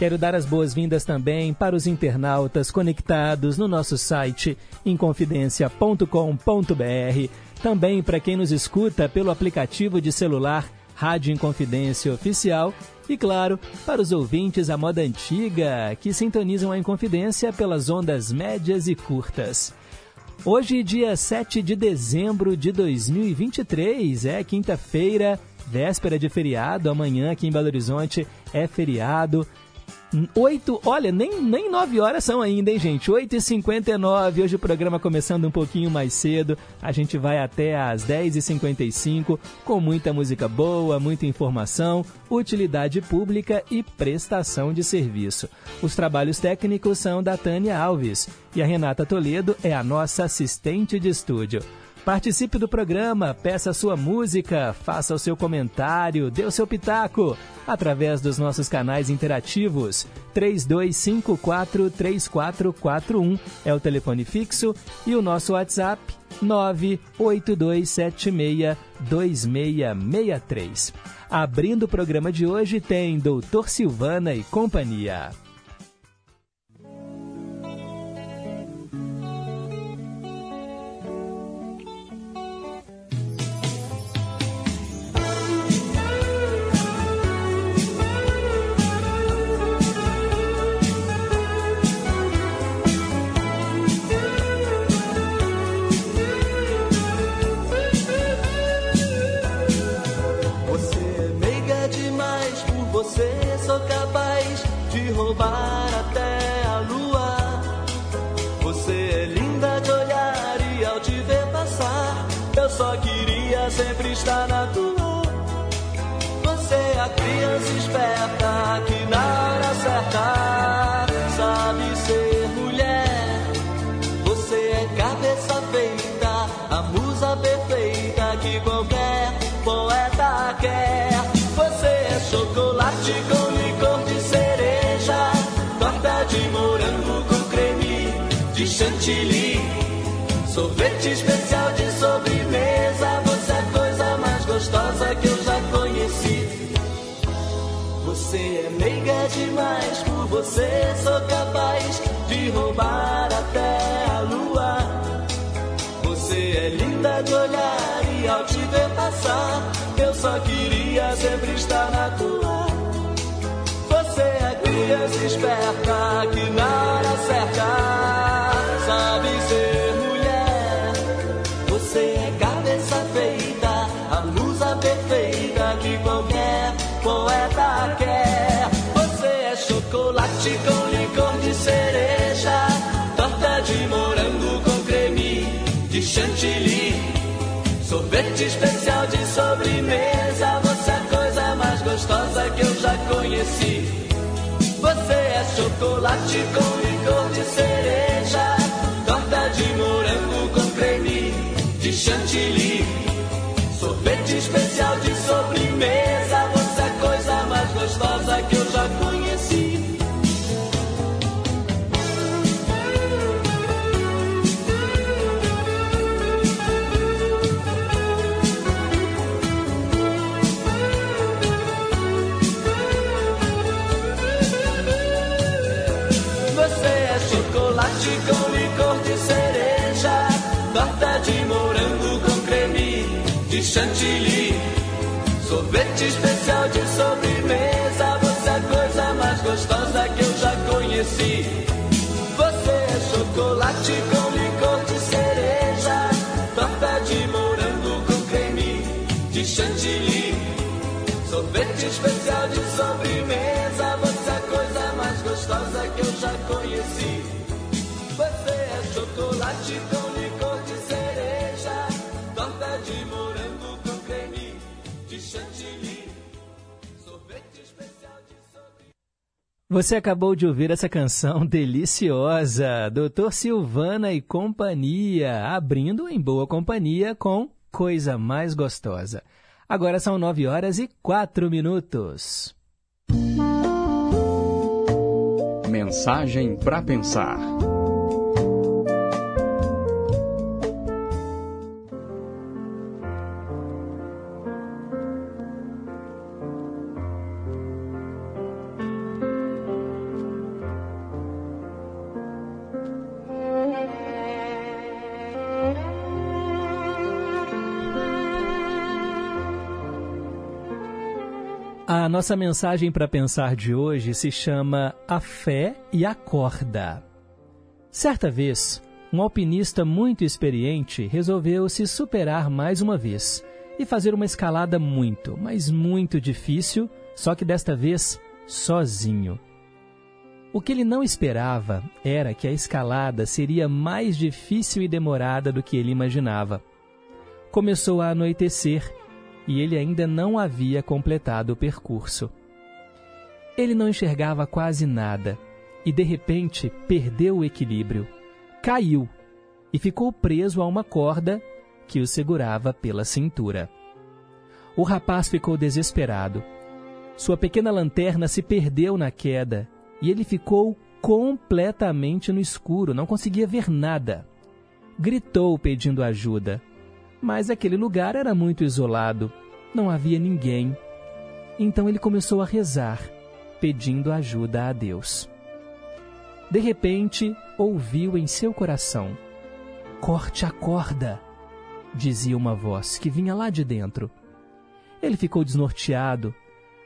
Quero dar as boas-vindas também para os internautas conectados no nosso site inconfidencia.com.br, também para quem nos escuta pelo aplicativo de celular Rádio Inconfidência Oficial e, claro, para os ouvintes à moda antiga, que sintonizam a Inconfidência pelas ondas médias e curtas. Hoje, dia 7 de dezembro de 2023, é quinta-feira, véspera de feriado. Amanhã, aqui em Belo Horizonte, é feriado. 8, olha, nem, nem 9 horas são ainda, hein, gente? 8h59. Hoje o programa começando um pouquinho mais cedo. A gente vai até às 10h55 com muita música boa, muita informação, utilidade pública e prestação de serviço. Os trabalhos técnicos são da Tânia Alves e a Renata Toledo é a nossa assistente de estúdio. Participe do programa, peça sua música, faça o seu comentário, dê o seu pitaco através dos nossos canais interativos. 32543441 é o telefone fixo e o nosso WhatsApp 982762663. Abrindo o programa de hoje tem Doutor Silvana e companhia. você sou capaz de roubar até a lua. Você é linda de olhar e ao te ver passar, eu só queria sempre estar na tua. Você é a criança esperta que na hora certa Chocolate com licor de cereja, torta de morango com creme de chantilly, sorvete especial de sobremesa. Você é a coisa mais gostosa que eu já conheci. Você é meiga demais, por você sou capaz de roubar até a lua. Você é linda de olhar e ao te ver passar eu só queria sempre estar na tua. Você é criança esperta que na hora certa sabe ser mulher. Você é cabeça feita, a musa perfeita que qualquer poeta quer. Você é chocolate com licor de cereja, torta de morango com creme de chantilly. Sorvete especial de sobremesa, você é a coisa mais gostosa que eu já conheci. Você é chocolate com licor de cereja, torta de morango com creme de chantilly. chantilly. Sorvete especial de sobremesa, você é a coisa mais gostosa que eu já conheci. Você é chocolate com licor de cereja, torta de morango com creme de chantilly. Sorvete especial de sobremesa. Você acabou de ouvir essa canção deliciosa, Doutor Silvana e Companhia, abrindo em boa companhia com Coisa Mais Gostosa. Agora são nove horas e quatro minutos. Mensagem para pensar. Nossa mensagem para pensar de hoje se chama A Fé e a Corda. Certa vez, um alpinista muito experiente resolveu se superar mais uma vez e fazer uma escalada muito, mas muito difícil, só que desta vez sozinho. O que ele não esperava era que a escalada seria mais difícil e demorada do que ele imaginava. Começou a anoitecer e ele ainda não havia completado o percurso. Ele não enxergava quase nada e, de repente, perdeu o equilíbrio, caiu e ficou preso a uma corda que o segurava pela cintura. O rapaz ficou desesperado. Sua pequena lanterna se perdeu na queda e ele ficou completamente no escuro, não conseguia ver nada. Gritou pedindo ajuda, mas aquele lugar era muito isolado, não havia ninguém. Então ele começou a rezar, pedindo ajuda a Deus. De repente, ouviu em seu coração: Corte a corda, dizia uma voz que vinha lá de dentro. Ele ficou desnorteado.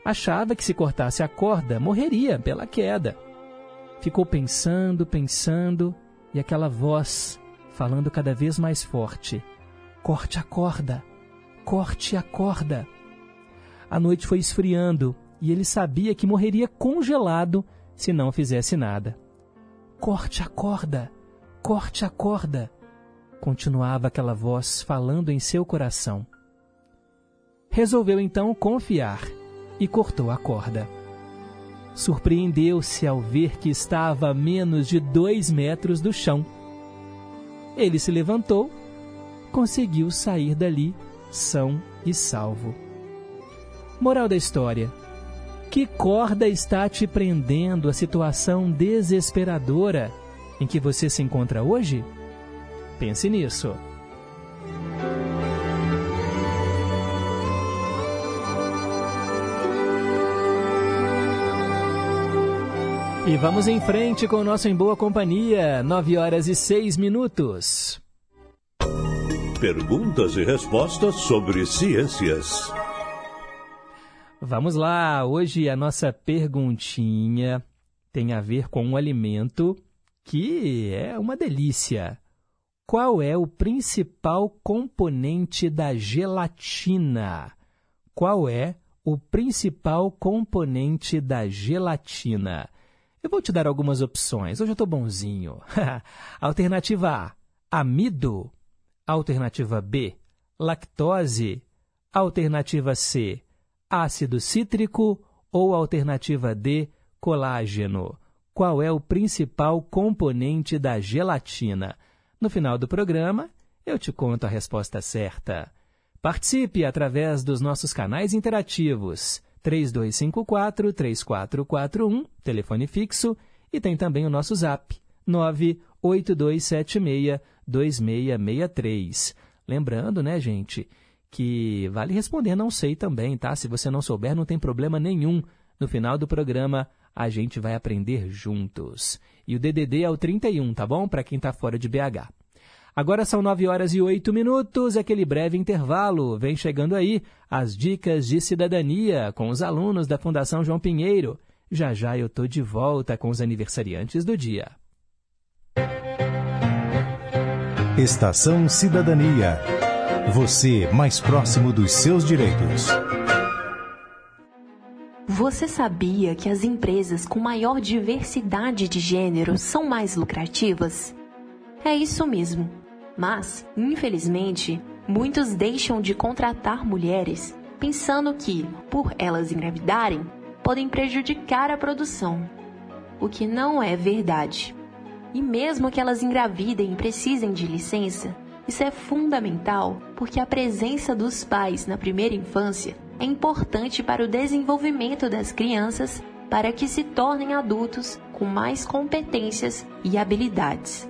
Achava que se cortasse a corda, morreria pela queda. Ficou pensando, pensando, e aquela voz, falando cada vez mais forte: Corte a corda, corte a corda. A noite foi esfriando e ele sabia que morreria congelado se não fizesse nada. Corte a corda, corte a corda, continuava aquela voz falando em seu coração. Resolveu então confiar e cortou a corda. Surpreendeu-se ao ver que estava a menos de dois metros do chão. Ele se levantou conseguiu sair dali são e salvo. Moral da história: que corda está te prendendo a situação desesperadora em que você se encontra hoje? Pense nisso. E vamos em frente com o nosso Em Boa Companhia, 9 horas e 6 minutos. Perguntas e respostas sobre ciências. Vamos lá, hoje a nossa perguntinha tem a ver com um alimento que é uma delícia. Qual é o principal componente da gelatina? Qual é o principal componente da gelatina? Eu vou te dar algumas opções. Hoje eu estou bonzinho. Alternativa A: amido. Alternativa B, lactose. Alternativa C, ácido cítrico. Ou alternativa D, colágeno. Qual é o principal componente da gelatina? No final do programa, eu te conto a resposta certa. Participe através dos nossos canais interativos 3254-3441, telefone fixo, e tem também o nosso zap 98276 2663. Lembrando, né, gente, que vale responder não sei também, tá? Se você não souber, não tem problema nenhum. No final do programa, a gente vai aprender juntos. E o DDD é o 31, tá bom? Para quem está fora de BH. Agora são 9 horas e 8 minutos, aquele breve intervalo. Vem chegando aí as dicas de cidadania com os alunos da Fundação João Pinheiro. Já já eu tô de volta com os aniversariantes do dia. Estação Cidadania. Você mais próximo dos seus direitos. Você sabia que as empresas com maior diversidade de gêneros são mais lucrativas? É isso mesmo. Mas, infelizmente, muitos deixam de contratar mulheres pensando que, por elas engravidarem, podem prejudicar a produção. o que não é verdade. E mesmo que elas engravidem e precisem de licença, isso é fundamental porque a presença dos pais na primeira infância é importante para o desenvolvimento das crianças para que se tornem adultos com mais competências e habilidades.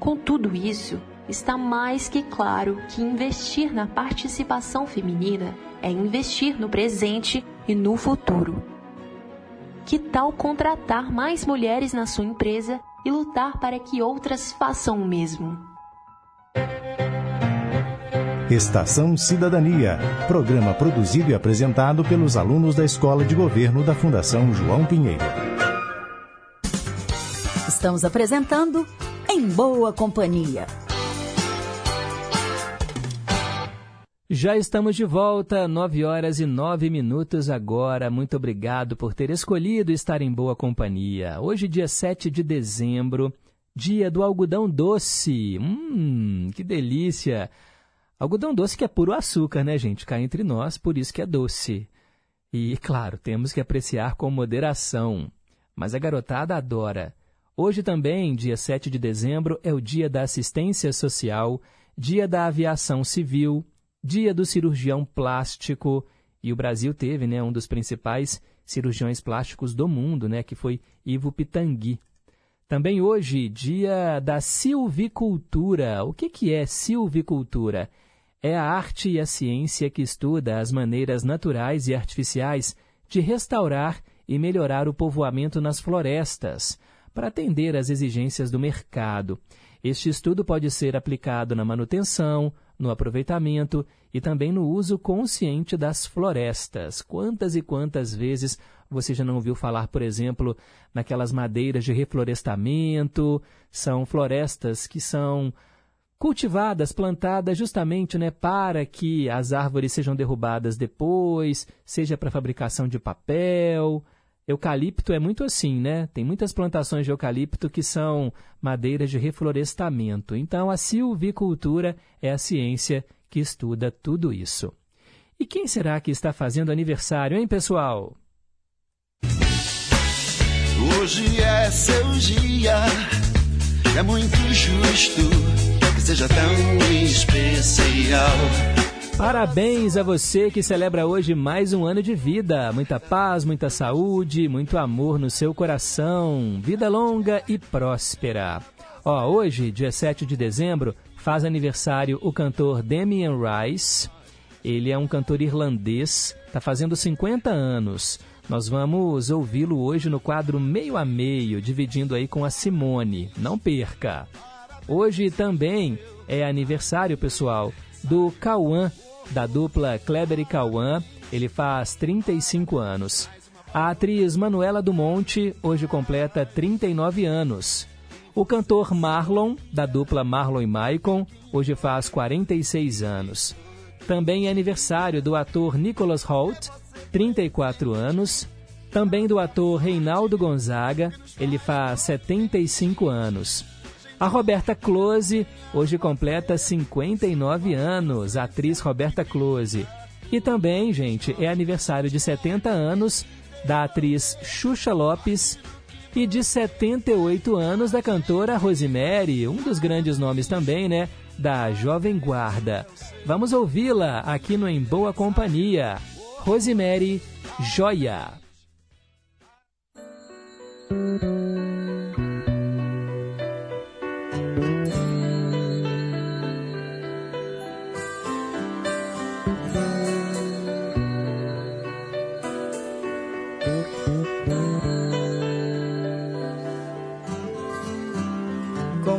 Com tudo isso, está mais que claro que investir na participação feminina é investir no presente e no futuro. Que tal contratar mais mulheres na sua empresa e lutar para que outras façam o mesmo? Estação Cidadania, programa produzido e apresentado pelos alunos da Escola de Governo da Fundação João Pinheiro. Estamos apresentando Em Boa Companhia. Já estamos de volta, 9 horas e 9 minutos agora. Muito obrigado por ter escolhido estar em boa companhia. Hoje, dia 7 de dezembro, dia do algodão doce. Hum, que delícia! Algodão doce que é puro açúcar, né, gente? Cá entre nós, por isso que é doce. E, claro, temos que apreciar com moderação. Mas a garotada adora. Hoje também, dia 7 de dezembro, é o dia da assistência social, dia da aviação civil, dia do cirurgião plástico. E o Brasil teve né, um dos principais cirurgiões plásticos do mundo, né, que foi Ivo Pitangui. Também hoje, dia da silvicultura. O que, que é silvicultura? é a arte e a ciência que estuda as maneiras naturais e artificiais de restaurar e melhorar o povoamento nas florestas, para atender às exigências do mercado. Este estudo pode ser aplicado na manutenção, no aproveitamento e também no uso consciente das florestas. Quantas e quantas vezes você já não ouviu falar, por exemplo, naquelas madeiras de reflorestamento? São florestas que são cultivadas, plantadas justamente né, para que as árvores sejam derrubadas depois, seja para fabricação de papel. Eucalipto é muito assim, né? Tem muitas plantações de eucalipto que são madeiras de reflorestamento. Então, a silvicultura é a ciência que estuda tudo isso. E quem será que está fazendo aniversário, hein, pessoal? Hoje é seu dia, é muito justo seja tão especial. Parabéns a você que celebra hoje mais um ano de vida. Muita paz, muita saúde, muito amor no seu coração. Vida longa e próspera. Ó, hoje, dia 7 de dezembro, faz aniversário o cantor Damien Rice. Ele é um cantor irlandês, está fazendo 50 anos. Nós vamos ouvi-lo hoje no quadro Meio a Meio, dividindo aí com a Simone. Não perca! Hoje também é aniversário, pessoal, do Cauã, da dupla Kleber e Cauã. Ele faz 35 anos. A atriz Manuela Dumonte hoje completa 39 anos. O cantor Marlon, da dupla Marlon e Maicon, hoje faz 46 anos. Também é aniversário do ator Nicholas Holt, 34 anos. Também do ator Reinaldo Gonzaga, ele faz 75 anos. A Roberta Close hoje completa 59 anos, a atriz Roberta Close. E também, gente, é aniversário de 70 anos da atriz Xuxa Lopes e de 78 anos da cantora Rosemary, um dos grandes nomes também, né, da Jovem Guarda. Vamos ouvi-la aqui no Em Boa Companhia. Rosemary Joia.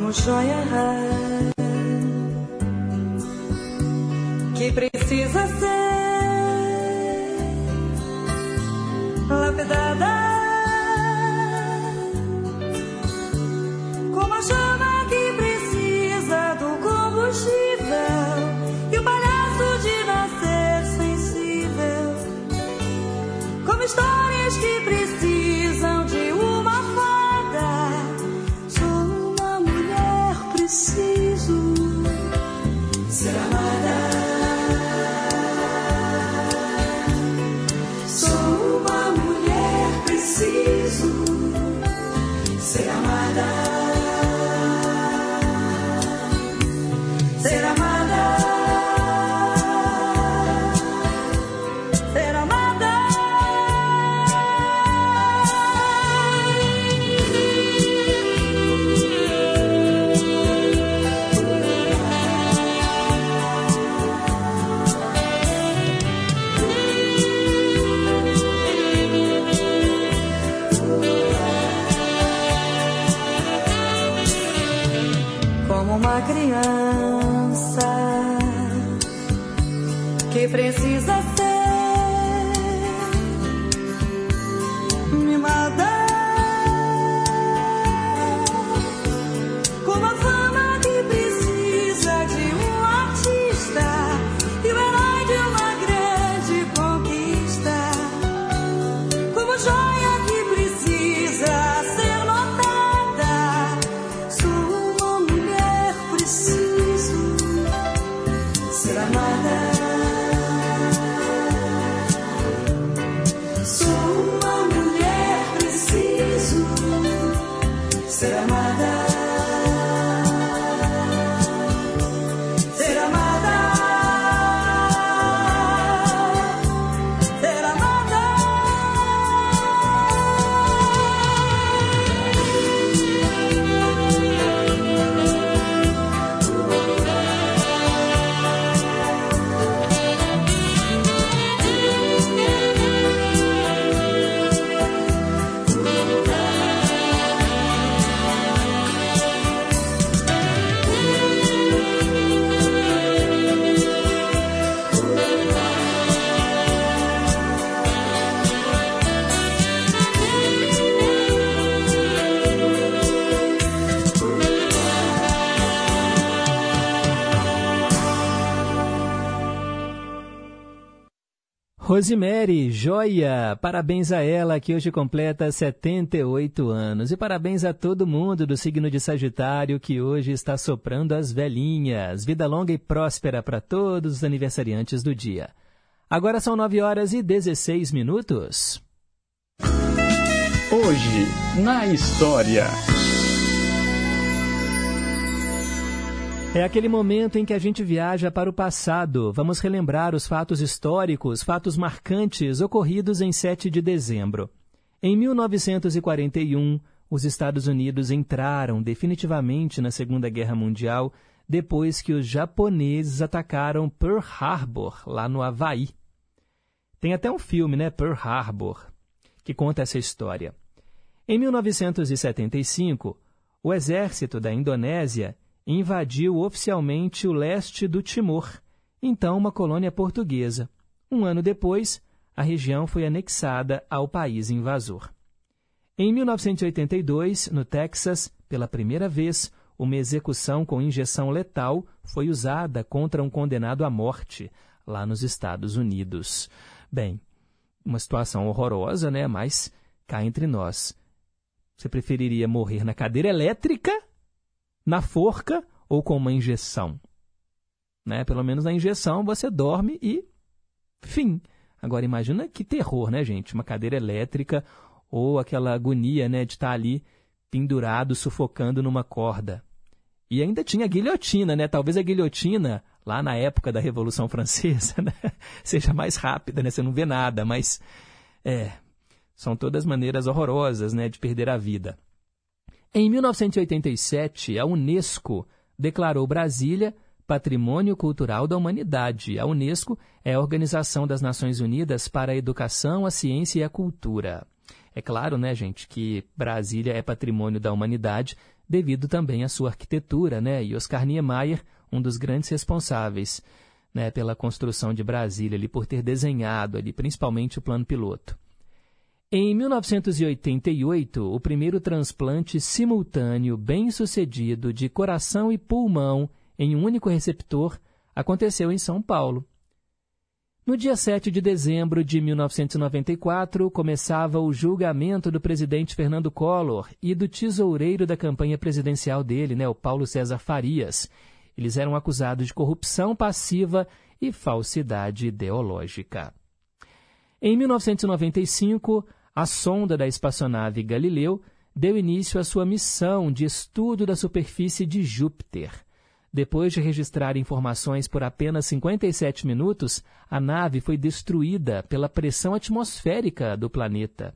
Como joia que precisa ser lapidada Rosemary, joia! Parabéns a ela que hoje completa 78 anos. E parabéns a todo mundo do signo de Sagitário que hoje está soprando as velhinhas. Vida longa e próspera para todos os aniversariantes do dia. Agora são 9 horas e 16 minutos. Hoje, na história. É aquele momento em que a gente viaja para o passado. Vamos relembrar os fatos históricos, fatos marcantes ocorridos em 7 de dezembro. Em 1941, os Estados Unidos entraram definitivamente na Segunda Guerra Mundial depois que os japoneses atacaram Pearl Harbor, lá no Havaí. Tem até um filme, né, Pearl Harbor, que conta essa história. Em 1975, o exército da Indonésia invadiu oficialmente o leste do Timor, então uma colônia portuguesa. Um ano depois, a região foi anexada ao país invasor. Em 1982, no Texas, pela primeira vez, uma execução com injeção letal foi usada contra um condenado à morte, lá nos Estados Unidos. Bem, uma situação horrorosa, né? Mas cá entre nós. Você preferiria morrer na cadeira elétrica na forca ou com uma injeção. Né? Pelo menos na injeção você dorme e fim. Agora imagina que terror, né, gente? Uma cadeira elétrica ou aquela agonia, né, de estar ali pendurado, sufocando numa corda. E ainda tinha a guilhotina, né? Talvez a guilhotina, lá na época da Revolução Francesa, né? seja mais rápida, né? Você não vê nada, mas é, são todas maneiras horrorosas, né, de perder a vida. Em 1987, a Unesco declarou Brasília Patrimônio Cultural da Humanidade. A Unesco é a Organização das Nações Unidas para a Educação, a Ciência e a Cultura. É claro, né, gente, que Brasília é patrimônio da humanidade devido também à sua arquitetura, né? E Oscar Niemeyer, um dos grandes responsáveis né, pela construção de Brasília, ali, por ter desenhado ali, principalmente o plano piloto. Em 1988, o primeiro transplante simultâneo bem-sucedido de coração e pulmão em um único receptor aconteceu em São Paulo. No dia 7 de dezembro de 1994, começava o julgamento do presidente Fernando Collor e do tesoureiro da campanha presidencial dele, né, o Paulo César Farias. Eles eram acusados de corrupção passiva e falsidade ideológica. Em 1995, a sonda da espaçonave Galileu deu início à sua missão de estudo da superfície de Júpiter. Depois de registrar informações por apenas 57 minutos, a nave foi destruída pela pressão atmosférica do planeta.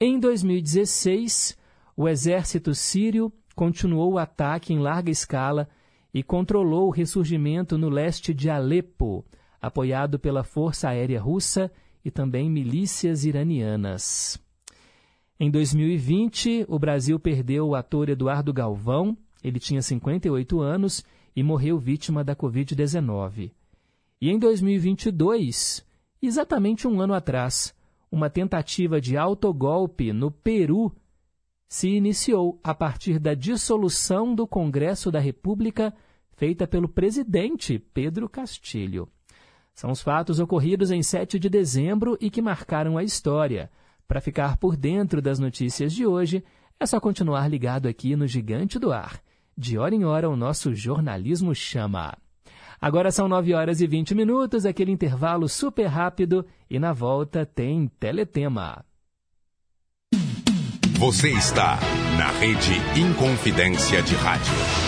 Em 2016, o exército sírio continuou o ataque em larga escala e controlou o ressurgimento no leste de Alepo, apoiado pela Força Aérea Russa e também milícias iranianas. Em 2020, o Brasil perdeu o ator Eduardo Galvão, Ele tinha 58 anos e morreu vítima da Covid-19. E em 2022, exatamente um ano atrás, uma tentativa de autogolpe no Peru se iniciou a partir da dissolução do Congresso da República feita pelo presidente Pedro Castilho. São os fatos ocorridos em 7 de dezembro e que marcaram a história. Para ficar por dentro das notícias de hoje, é só continuar ligado aqui no Gigante do Ar. De hora em hora, o nosso jornalismo chama. Agora são 9 horas e 20 minutos, aquele intervalo super rápido, e na volta tem Teletema. Você está na Rede Inconfidência de Rádio.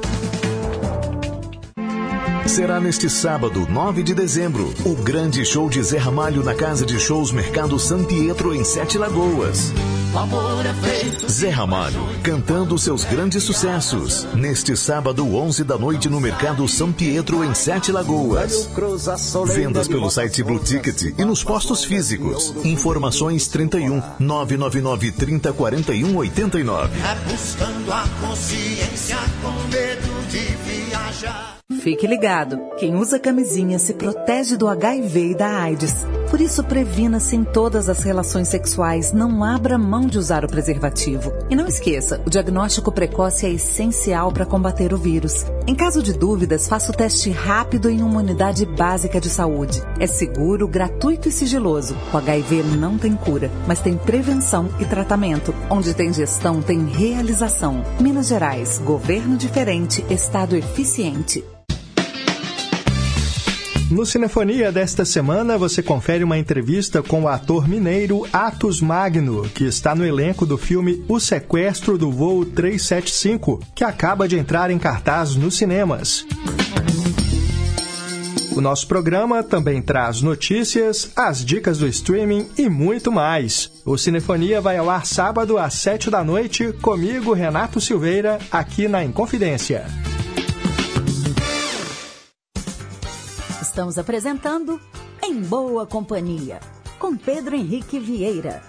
Será neste sábado, 9 de dezembro, o grande show de Zé Ramalho na Casa de Shows Mercado San Pietro, em Sete Lagoas. Zé Ramalho, cantando seus grandes sucessos. Neste sábado, 11 da noite, no Mercado São Pietro, em Sete Lagoas. Vendas pelo site Blue Ticket e nos postos físicos. Informações 31 999 30 41 89. É buscando a consciência com medo de viajar. Fique ligado, quem usa camisinha se protege do HIV e da AIDS. Por isso, previna-se em todas as relações sexuais, não abra mão de usar o preservativo. E não esqueça, o diagnóstico precoce é essencial para combater o vírus. Em caso de dúvidas, faça o teste rápido em uma unidade básica de saúde. É seguro, gratuito e sigiloso. O HIV não tem cura, mas tem prevenção e tratamento. Onde tem gestão, tem realização. Minas Gerais, governo diferente, estado eficiente. No Cinefonia desta semana, você confere uma entrevista com o ator mineiro Atos Magno, que está no elenco do filme O Sequestro do Voo 375, que acaba de entrar em cartaz nos cinemas. O nosso programa também traz notícias, as dicas do streaming e muito mais. O Cinefonia vai ao ar sábado às 7 da noite, comigo, Renato Silveira, aqui na Inconfidência. Estamos apresentando Em Boa Companhia, com Pedro Henrique Vieira.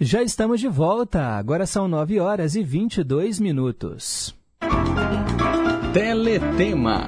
Já estamos de volta, agora são 9 horas e 22 minutos. Teletema.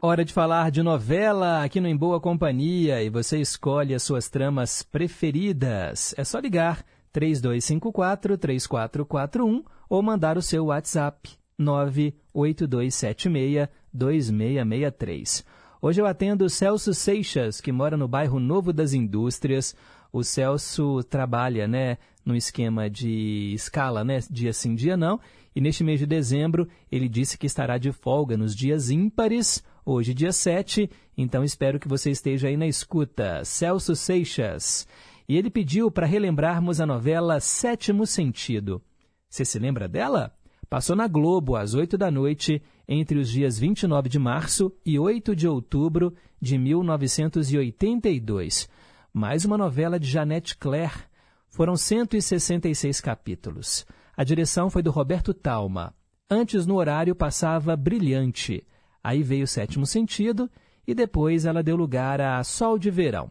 Hora de falar de novela aqui no Em Boa Companhia e você escolhe as suas tramas preferidas. É só ligar 3254 3441 ou mandar o seu WhatsApp 98276-2663. Hoje eu atendo Celso Seixas, que mora no bairro Novo das Indústrias. O Celso trabalha né, no esquema de escala, né, dia sim, dia não. E neste mês de dezembro, ele disse que estará de folga nos dias ímpares, hoje dia 7, então espero que você esteja aí na escuta. Celso Seixas. E ele pediu para relembrarmos a novela Sétimo Sentido. Você se lembra dela? Passou na Globo às 8 da noite entre os dias 29 de março e 8 de outubro de 1982. Mais uma novela de Janete Claire. Foram 166 capítulos. A direção foi do Roberto Talma. Antes, no horário, passava Brilhante. Aí veio o Sétimo Sentido e depois ela deu lugar a Sol de Verão.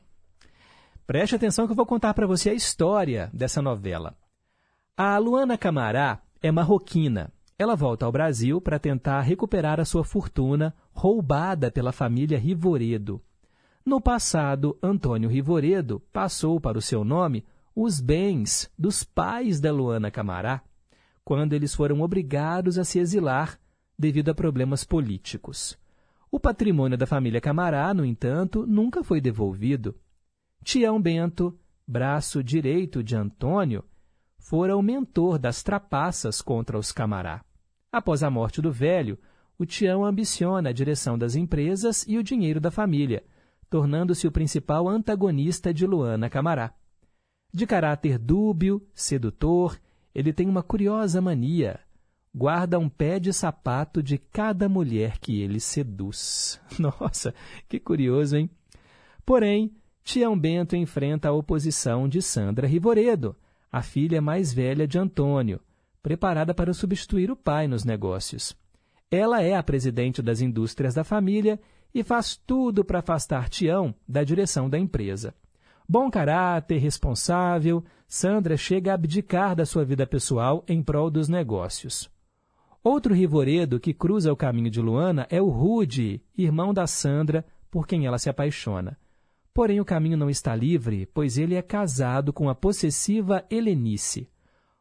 Preste atenção que eu vou contar para você a história dessa novela. A Luana Camará é marroquina. Ela volta ao Brasil para tentar recuperar a sua fortuna roubada pela família Rivoredo. No passado, Antônio Rivoredo passou para o seu nome os bens dos pais da Luana Camará, quando eles foram obrigados a se exilar devido a problemas políticos. O patrimônio da família Camará, no entanto, nunca foi devolvido. Tião Bento, braço direito de Antônio, fora o mentor das trapaças contra os Camará. Após a morte do velho, o Tião ambiciona a direção das empresas e o dinheiro da família, tornando-se o principal antagonista de Luana Camará. De caráter dúbio, sedutor, ele tem uma curiosa mania. Guarda um pé de sapato de cada mulher que ele seduz. Nossa, que curioso, hein? Porém, Tião Bento enfrenta a oposição de Sandra Rivoredo, a filha mais velha de Antônio, preparada para substituir o pai nos negócios. Ela é a presidente das indústrias da família e faz tudo para afastar Tião da direção da empresa. Bom caráter, responsável, Sandra chega a abdicar da sua vida pessoal em prol dos negócios. Outro rivoredo que cruza o caminho de Luana é o Rude, irmão da Sandra, por quem ela se apaixona. Porém, o caminho não está livre, pois ele é casado com a possessiva Helenice.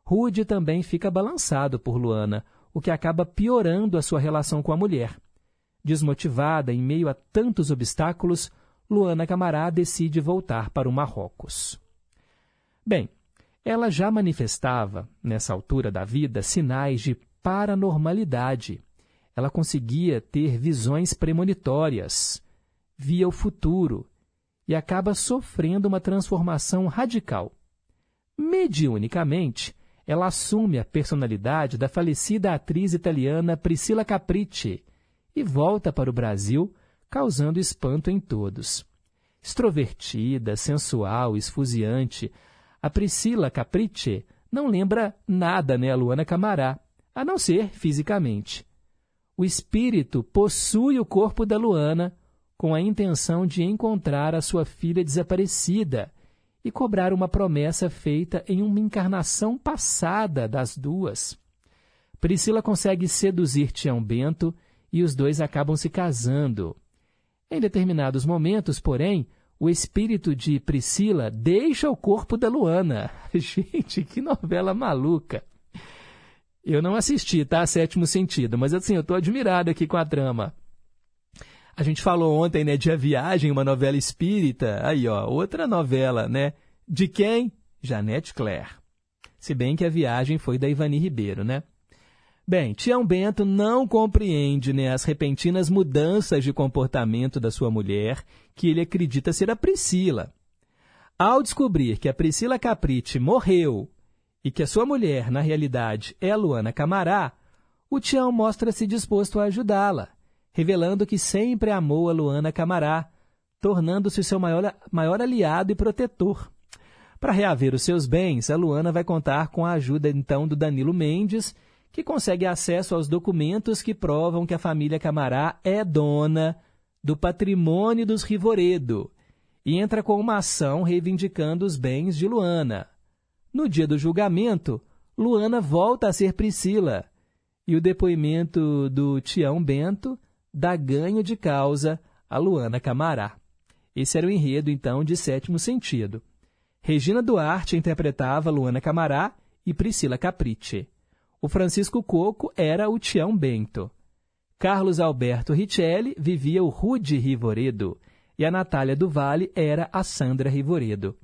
Rude também fica balançado por Luana, o que acaba piorando a sua relação com a mulher. Desmotivada em meio a tantos obstáculos, Luana Camará decide voltar para o Marrocos. Bem, ela já manifestava, nessa altura da vida, sinais de paranormalidade. Ela conseguia ter visões premonitórias, via o futuro e acaba sofrendo uma transformação radical. Mediunicamente, ela assume a personalidade da falecida atriz italiana Priscilla Capricci e volta para o Brasil, causando espanto em todos. Extrovertida, sensual, esfuziante, a Priscilla Capricci não lembra nada, né, a Luana Camará, a não ser fisicamente. O espírito possui o corpo da Luana com a intenção de encontrar a sua filha desaparecida e cobrar uma promessa feita em uma encarnação passada das duas. Priscila consegue seduzir Tião Bento e os dois acabam se casando. Em determinados momentos, porém, o espírito de Priscila deixa o corpo da Luana. Gente, que novela maluca! Eu não assisti, tá? Sétimo Sentido, mas assim, eu estou admirado aqui com a trama. A gente falou ontem, né, de A Viagem, uma novela espírita. Aí, ó, outra novela, né? De quem? Janete Claire. Se bem que A Viagem foi da Ivani Ribeiro, né? Bem, Tião Bento não compreende né, as repentinas mudanças de comportamento da sua mulher, que ele acredita ser a Priscila. Ao descobrir que a Priscila Capricci morreu e que a sua mulher, na realidade, é Luana Camará, o Tião mostra-se disposto a ajudá-la revelando que sempre amou a Luana Camará, tornando-se seu maior, maior aliado e protetor. Para reaver os seus bens, a Luana vai contar com a ajuda então do Danilo Mendes, que consegue acesso aos documentos que provam que a família Camará é dona do patrimônio dos Rivoredo e entra com uma ação reivindicando os bens de Luana. No dia do julgamento, Luana volta a ser Priscila e o depoimento do Tião Bento dá ganho de causa a Luana Camará. Esse era o enredo, então, de sétimo sentido. Regina Duarte interpretava Luana Camará e Priscila Capricci. O Francisco Coco era o Tião Bento. Carlos Alberto Richelli vivia o Rude Rivoredo e a Natália do era a Sandra Rivoredo.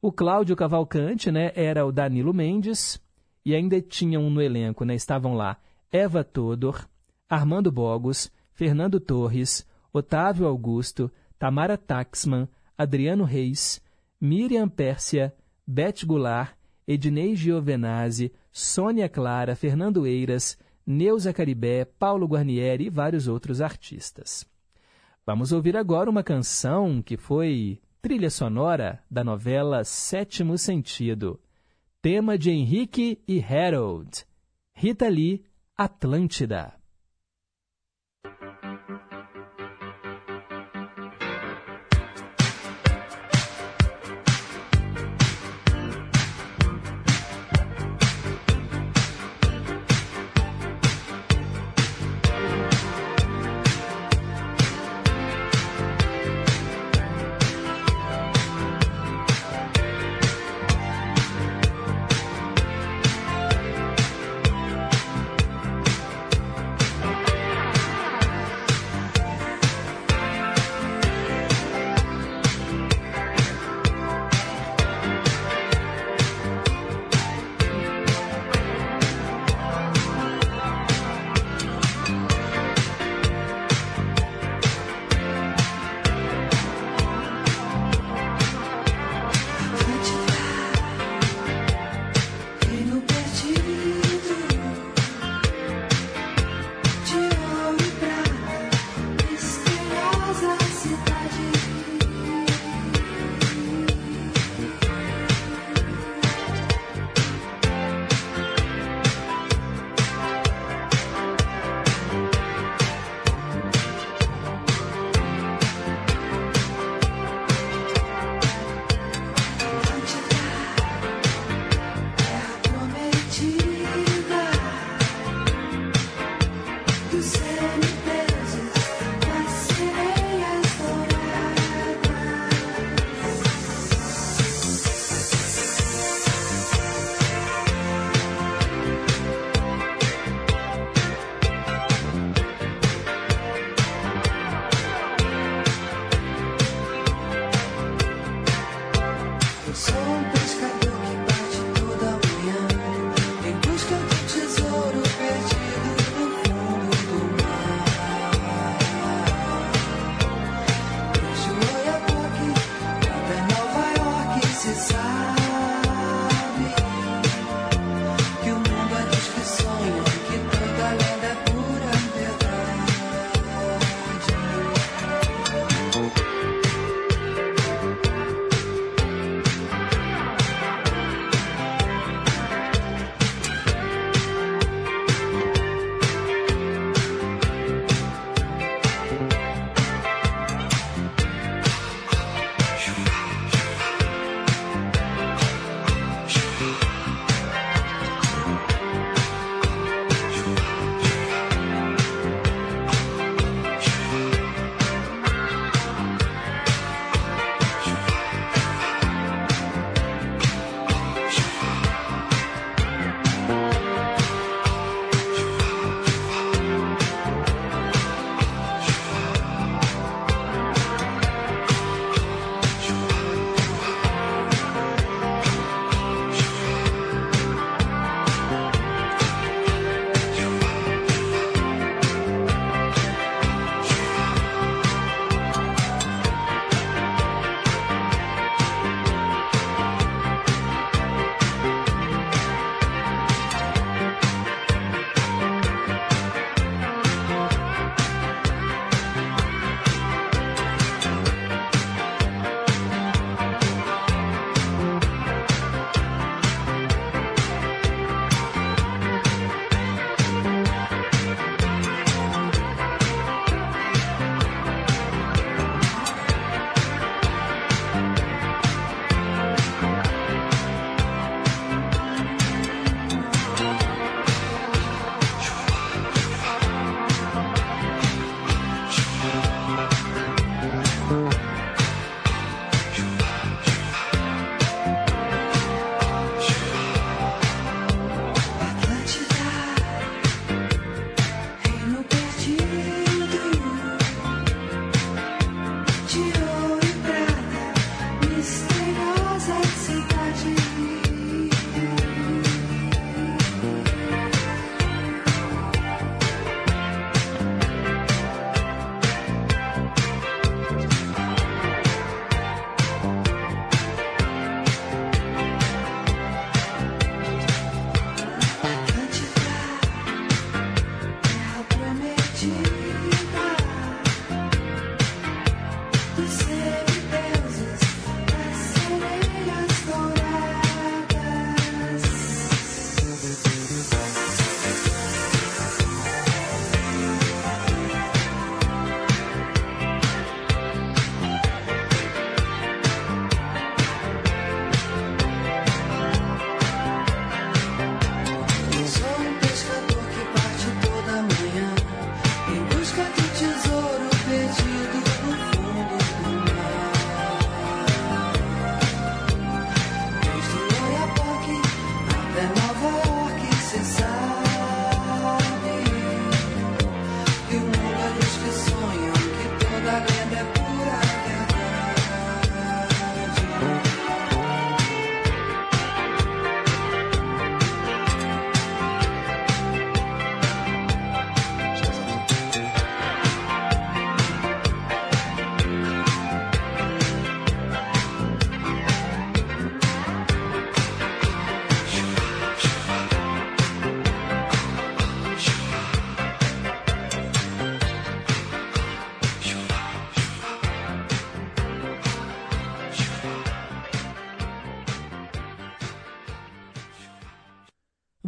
O Cláudio Cavalcante né, era o Danilo Mendes e ainda tinham no elenco, né, estavam lá Eva Todor, Armando Bogos, Fernando Torres, Otávio Augusto, Tamara Taxman, Adriano Reis, Miriam Pérsia, Beth Goulart, Ednei Giovenazzi, Sônia Clara, Fernando Eiras, Neuza Caribé, Paulo Guarnieri e vários outros artistas. Vamos ouvir agora uma canção que foi trilha sonora da novela Sétimo Sentido, tema de Henrique e Harold. Rita Lee, Atlântida.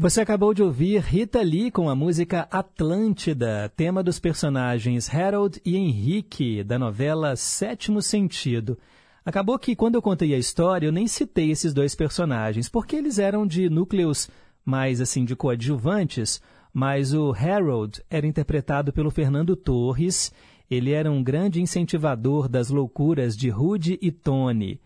Você acabou de ouvir Rita Lee com a música Atlântida, tema dos personagens Harold e Henrique, da novela Sétimo Sentido. Acabou que, quando eu contei a história, eu nem citei esses dois personagens, porque eles eram de núcleos mais, assim, de coadjuvantes, mas o Harold era interpretado pelo Fernando Torres, ele era um grande incentivador das loucuras de Rudy e Tony.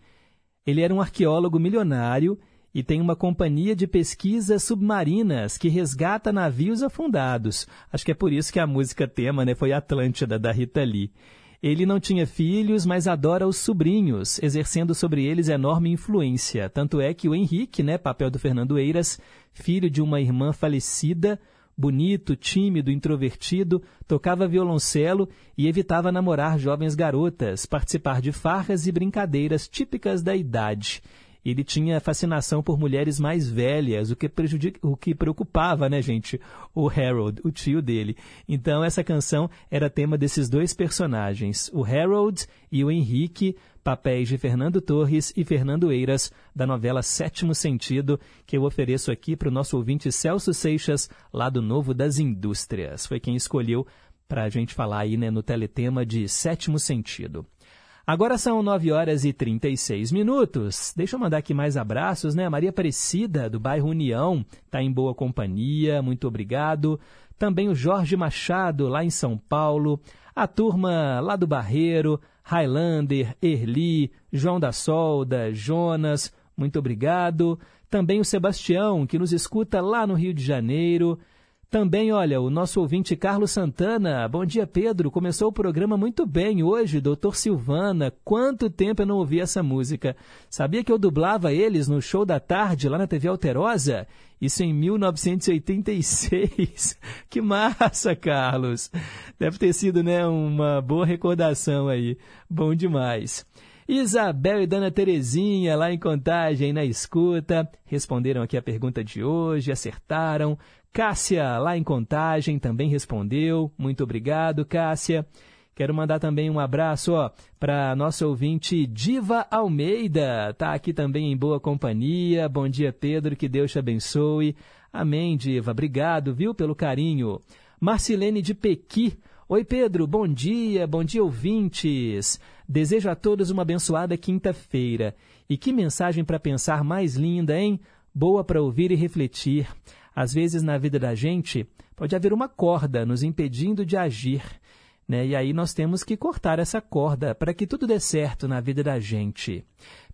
Ele era um arqueólogo milionário e tem uma companhia de pesquisas submarinas que resgata navios afundados. Acho que é por isso que a música tema né, foi Atlântida, da Rita Lee. Ele não tinha filhos, mas adora os sobrinhos, exercendo sobre eles enorme influência. Tanto é que o Henrique, né, papel do Fernando Eiras, filho de uma irmã falecida, bonito, tímido, introvertido, tocava violoncelo e evitava namorar jovens garotas, participar de farras e brincadeiras típicas da idade ele tinha fascinação por mulheres mais velhas, o que, prejudica, o que preocupava, né, gente, o Harold, o tio dele. Então, essa canção era tema desses dois personagens, o Harold e o Henrique, papéis de Fernando Torres e Fernando Eiras, da novela Sétimo Sentido, que eu ofereço aqui para o nosso ouvinte Celso Seixas, lá do Novo das Indústrias. Foi quem escolheu para a gente falar aí né, no teletema de Sétimo Sentido. Agora são 9 horas e 36 minutos. Deixa eu mandar aqui mais abraços, né? Maria Aparecida, do bairro União, está em boa companhia, muito obrigado. Também o Jorge Machado, lá em São Paulo. A turma lá do Barreiro, Highlander, Erli, João da Solda, Jonas, muito obrigado. Também o Sebastião, que nos escuta lá no Rio de Janeiro. Também, olha, o nosso ouvinte Carlos Santana. Bom dia, Pedro. Começou o programa muito bem hoje, Doutor Silvana. Quanto tempo eu não ouvi essa música. Sabia que eu dublava eles no show da tarde lá na TV Alterosa? Isso em 1986. que massa, Carlos. Deve ter sido, né, uma boa recordação aí. Bom demais. Isabel e Dona Terezinha, lá em Contagem, na escuta, responderam aqui a pergunta de hoje, acertaram. Cássia, lá em Contagem, também respondeu. Muito obrigado, Cássia. Quero mandar também um abraço para nosso ouvinte Diva Almeida. Está aqui também em boa companhia. Bom dia, Pedro. Que Deus te abençoe. Amém, Diva. Obrigado, viu, pelo carinho. Marcilene de Pequi. Oi, Pedro. Bom dia. Bom dia, ouvintes. Desejo a todos uma abençoada quinta-feira. E que mensagem para pensar mais linda, hein? Boa para ouvir e refletir. Às vezes, na vida da gente, pode haver uma corda nos impedindo de agir. Né? E aí nós temos que cortar essa corda para que tudo dê certo na vida da gente.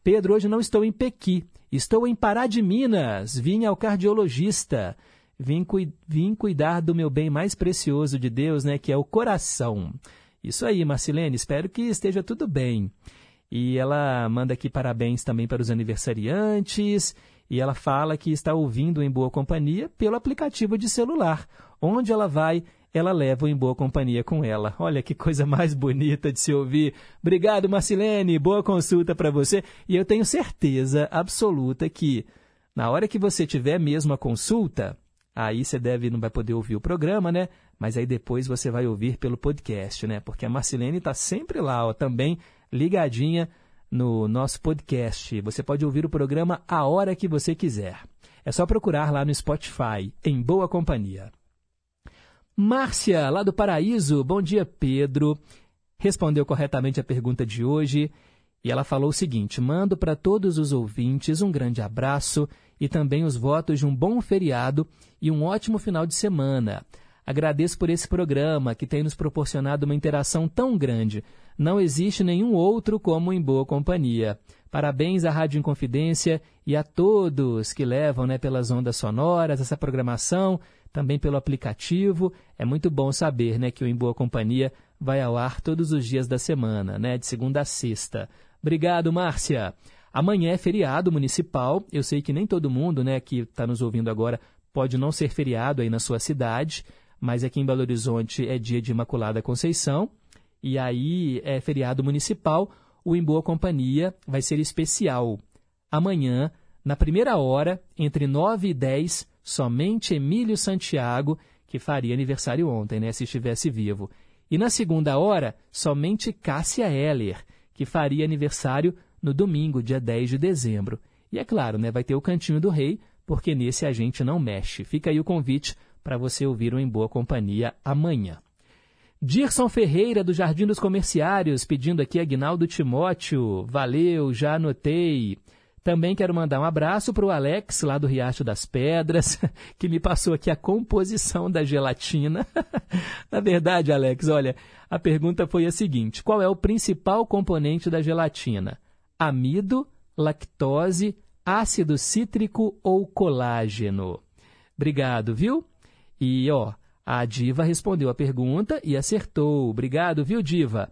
Pedro, hoje não estou em Pequi, estou em Pará de Minas. Vim ao cardiologista. Vim, cu vim cuidar do meu bem mais precioso de Deus, né, que é o coração. Isso aí, Marcilene, espero que esteja tudo bem. E ela manda aqui parabéns também para os aniversariantes e ela fala que está ouvindo em boa companhia pelo aplicativo de celular. Onde ela vai, ela leva o em boa companhia com ela. Olha que coisa mais bonita de se ouvir. Obrigado, Marcilene. Boa consulta para você. E eu tenho certeza absoluta que na hora que você tiver mesmo a consulta, aí você deve não vai poder ouvir o programa, né? Mas aí depois você vai ouvir pelo podcast, né? Porque a Marcilene está sempre lá, ó, também ligadinha no nosso podcast. Você pode ouvir o programa a hora que você quiser. É só procurar lá no Spotify, em boa companhia. Márcia, lá do Paraíso, bom dia, Pedro. Respondeu corretamente a pergunta de hoje e ela falou o seguinte: mando para todos os ouvintes um grande abraço e também os votos de um bom feriado e um ótimo final de semana. Agradeço por esse programa que tem nos proporcionado uma interação tão grande. Não existe nenhum outro como em boa companhia. Parabéns à Rádio Inconfidência e a todos que levam né, pelas ondas sonoras essa programação, também pelo aplicativo. É muito bom saber né, que o Em Boa Companhia vai ao ar todos os dias da semana, né, de segunda a sexta. Obrigado, Márcia. Amanhã é feriado municipal. Eu sei que nem todo mundo né, que está nos ouvindo agora pode não ser feriado aí na sua cidade mas aqui em Belo Horizonte é dia de Imaculada Conceição, e aí é feriado municipal, o Em Boa Companhia vai ser especial. Amanhã, na primeira hora, entre 9 e 10, somente Emílio Santiago, que faria aniversário ontem, né, se estivesse vivo. E na segunda hora, somente Cássia Heller, que faria aniversário no domingo, dia 10 de dezembro. E é claro, né, vai ter o Cantinho do Rei, porque nesse a gente não mexe. Fica aí o convite para você ouvir o Em Boa Companhia amanhã. Dirson Ferreira, do Jardim dos Comerciários, pedindo aqui Agnaldo Timóteo. Valeu, já anotei. Também quero mandar um abraço para o Alex, lá do Riacho das Pedras, que me passou aqui a composição da gelatina. Na verdade, Alex, olha, a pergunta foi a seguinte: qual é o principal componente da gelatina? Amido, lactose, ácido cítrico ou colágeno? Obrigado, viu? E, ó, a Diva respondeu a pergunta e acertou. Obrigado, viu, Diva?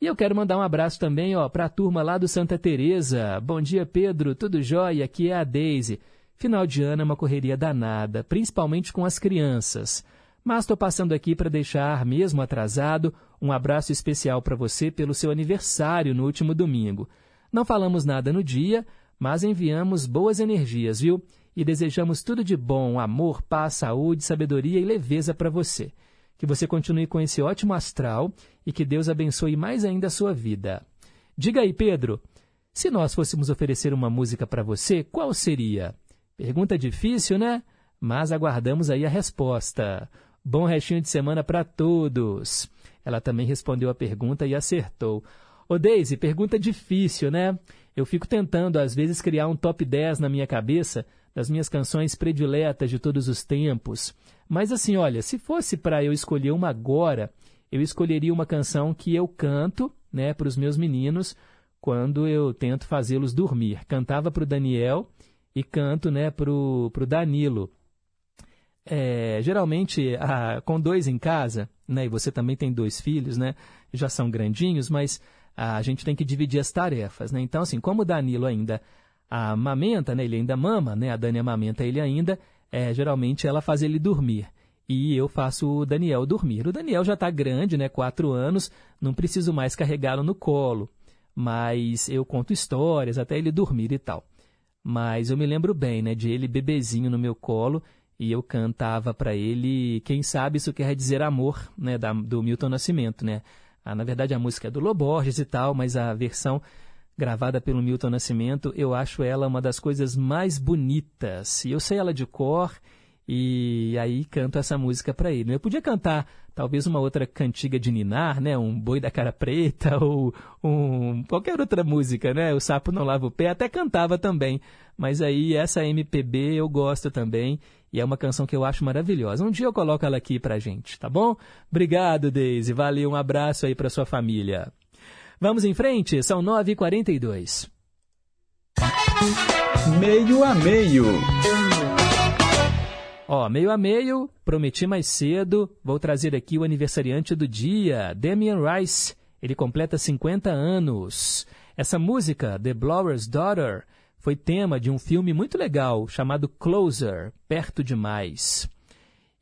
E eu quero mandar um abraço também, para a turma lá do Santa Teresa. Bom dia, Pedro. Tudo jóia? Aqui é a Daisy. Final de ano é uma correria danada, principalmente com as crianças. Mas estou passando aqui para deixar, mesmo atrasado, um abraço especial para você pelo seu aniversário no último domingo. Não falamos nada no dia, mas enviamos boas energias, viu? E desejamos tudo de bom, amor, paz, saúde, sabedoria e leveza para você. Que você continue com esse ótimo astral e que Deus abençoe mais ainda a sua vida. Diga aí, Pedro, se nós fôssemos oferecer uma música para você, qual seria? Pergunta difícil, né? Mas aguardamos aí a resposta. Bom restinho de semana para todos. Ela também respondeu a pergunta e acertou. Ô Daisy, pergunta difícil, né? Eu fico tentando, às vezes, criar um top 10 na minha cabeça, das minhas canções prediletas de todos os tempos. Mas assim, olha, se fosse para eu escolher uma agora, eu escolheria uma canção que eu canto, né, para os meus meninos quando eu tento fazê-los dormir. Cantava para o Daniel e canto, né, para o Danilo. É, geralmente, a, com dois em casa, né, e você também tem dois filhos, né, já são grandinhos, mas a gente tem que dividir as tarefas, né? Então, assim, como o Danilo ainda amamenta, né? Ele ainda mama, né? A Dani amamenta ele ainda. É, geralmente ela faz ele dormir. E eu faço o Daniel dormir. O Daniel já está grande, né? Quatro anos, não preciso mais carregá-lo no colo. Mas eu conto histórias até ele dormir e tal. Mas eu me lembro bem, né? De ele bebezinho no meu colo e eu cantava para ele, quem sabe isso quer dizer amor, né? Da, do Milton Nascimento, né? Ah, na verdade a música é do Loborges e tal, mas a versão gravada pelo Milton Nascimento, eu acho ela uma das coisas mais bonitas. E eu sei ela de cor e aí canto essa música para ele. Eu podia cantar talvez uma outra cantiga de ninar, né? Um boi da cara preta ou um qualquer outra música, né? O sapo não lava o pé, até cantava também. Mas aí essa MPB eu gosto também e é uma canção que eu acho maravilhosa. Um dia eu coloco ela aqui pra gente, tá bom? Obrigado, Daisy. Valeu, um abraço aí para sua família. Vamos em frente, são 9h42. Meio a meio. Ó, meio a meio, prometi mais cedo, vou trazer aqui o aniversariante do dia, Damian Rice. Ele completa 50 anos. Essa música, The Blower's Daughter, foi tema de um filme muito legal chamado Closer, Perto Demais.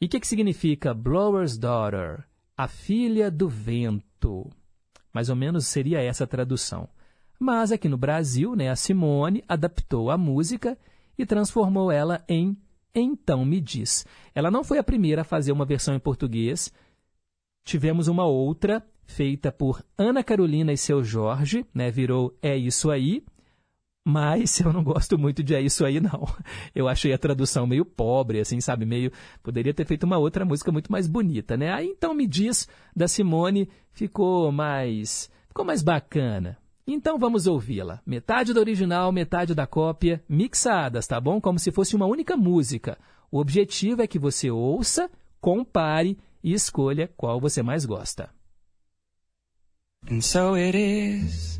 E o que, que significa Blower's Daughter? A filha do vento. Mais ou menos seria essa a tradução. Mas aqui no Brasil, né, a Simone adaptou a música e transformou ela em Então Me Diz. Ela não foi a primeira a fazer uma versão em português. Tivemos uma outra feita por Ana Carolina e seu Jorge, né, virou É Isso Aí. Mas eu não gosto muito de É Isso Aí, não. Eu achei a tradução meio pobre, assim, sabe? Meio. Poderia ter feito uma outra música muito mais bonita, né? Aí então me diz da Simone ficou mais. ficou mais bacana. Então vamos ouvi-la. Metade da original, metade da cópia, mixadas, tá bom? Como se fosse uma única música. O objetivo é que você ouça, compare e escolha qual você mais gosta. And so it is.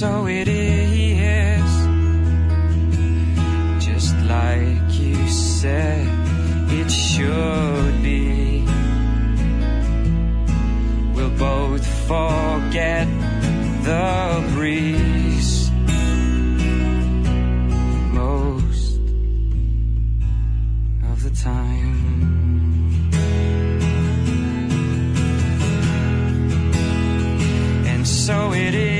So it is, just like you said it should be. We'll both forget the breeze most of the time. And so it is.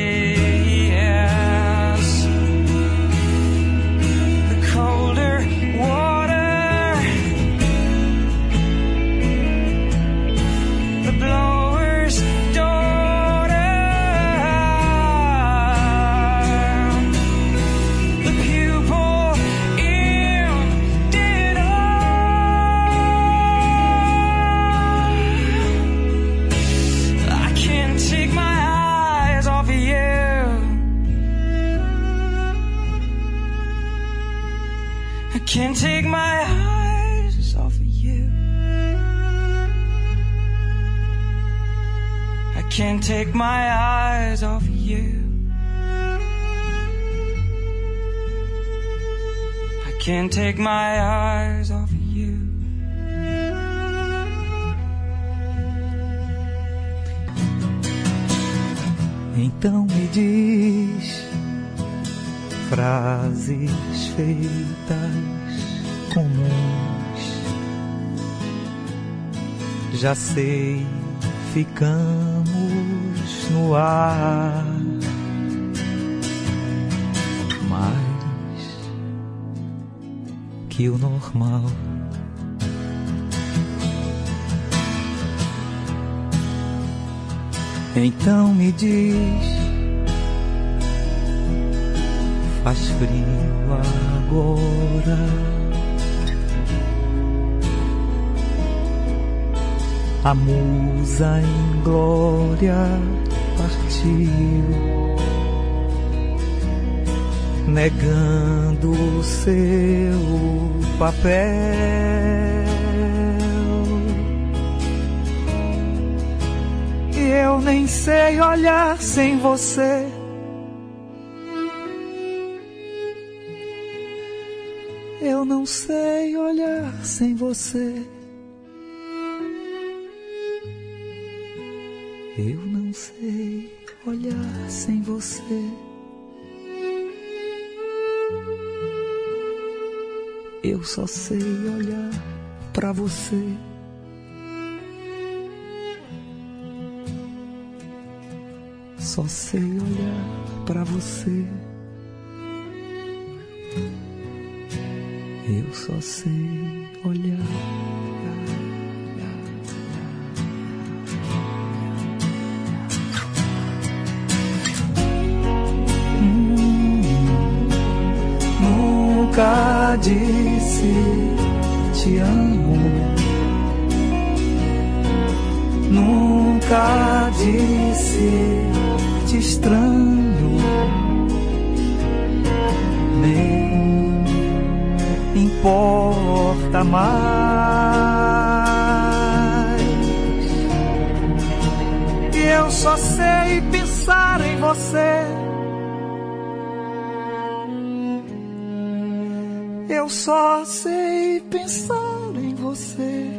Can't take my eyes off of you. I can't take my eyes off of you. Então me diz frases feitas comuns. Já sei, ficamos no ar. Mais que o normal. Então me diz, faz frio agora. A musa em glória partiu, negando o seu papel. E eu nem sei olhar sem você. Eu não sei olhar sem você. Eu não sei olhar sem você. Eu só sei olhar pra você. Só sei olhar pra você. Eu só sei olhar. Disse te amo. Nunca disse te estranho. Nem importa mais. Eu só sei pensar em você. Eu só sei pensar em você.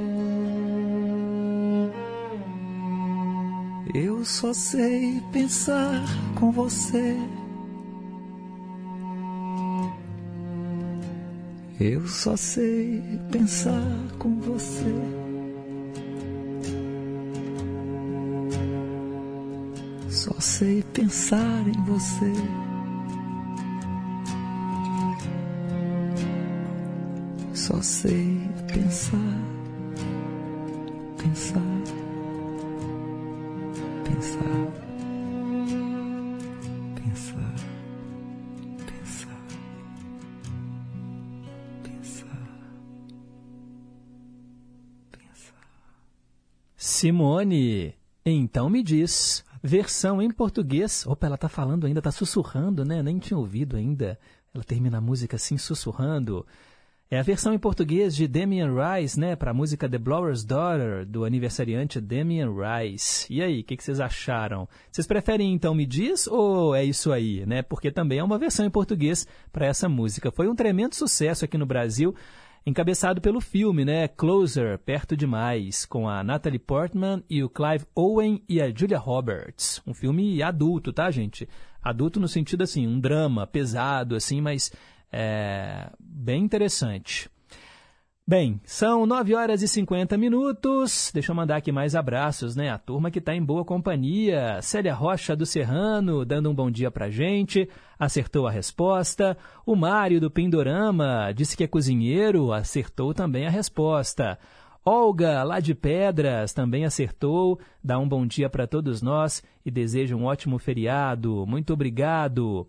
Eu só sei pensar com você. Eu só sei pensar com você. Só sei pensar em você. Só sei pensar, pensar, pensar. Simone, então me diz, versão em português. Opa, ela tá falando ainda, tá sussurrando, né? Nem tinha ouvido ainda. Ela termina a música assim, sussurrando. É a versão em português de Damian Rice, né? Para a música The Blower's Daughter, do aniversariante Damian Rice. E aí, o que, que, vocês acharam? Vocês preferem então Me Diz ou é isso aí, né? Porque também é uma versão em português para essa música. Foi um tremendo sucesso aqui no Brasil encabeçado pelo filme, né? Closer, Perto Demais, com a Natalie Portman e o Clive Owen e a Julia Roberts. Um filme adulto, tá, gente? Adulto no sentido assim, um drama pesado, assim, mas é, bem interessante. Bem, são 9 horas e 50 minutos. Deixa eu mandar aqui mais abraços, né? A turma que está em boa companhia. Célia Rocha do Serrano, dando um bom dia pra gente. Acertou a resposta. O Mário do Pindorama disse que é cozinheiro, acertou também a resposta. Olga, lá de Pedras, também acertou. Dá um bom dia para todos nós e deseja um ótimo feriado. Muito obrigado.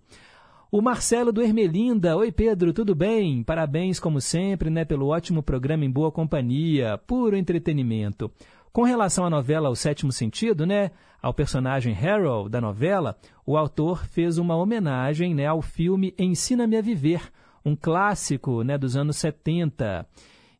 O Marcelo do Ermelinda. Oi, Pedro, tudo bem? Parabéns, como sempre, né, pelo ótimo programa em boa companhia, puro entretenimento. Com relação à novela O Sétimo Sentido, né, ao personagem Harold da novela, o autor fez uma homenagem né, ao filme Ensina-me a Viver, um clássico né, dos anos 70.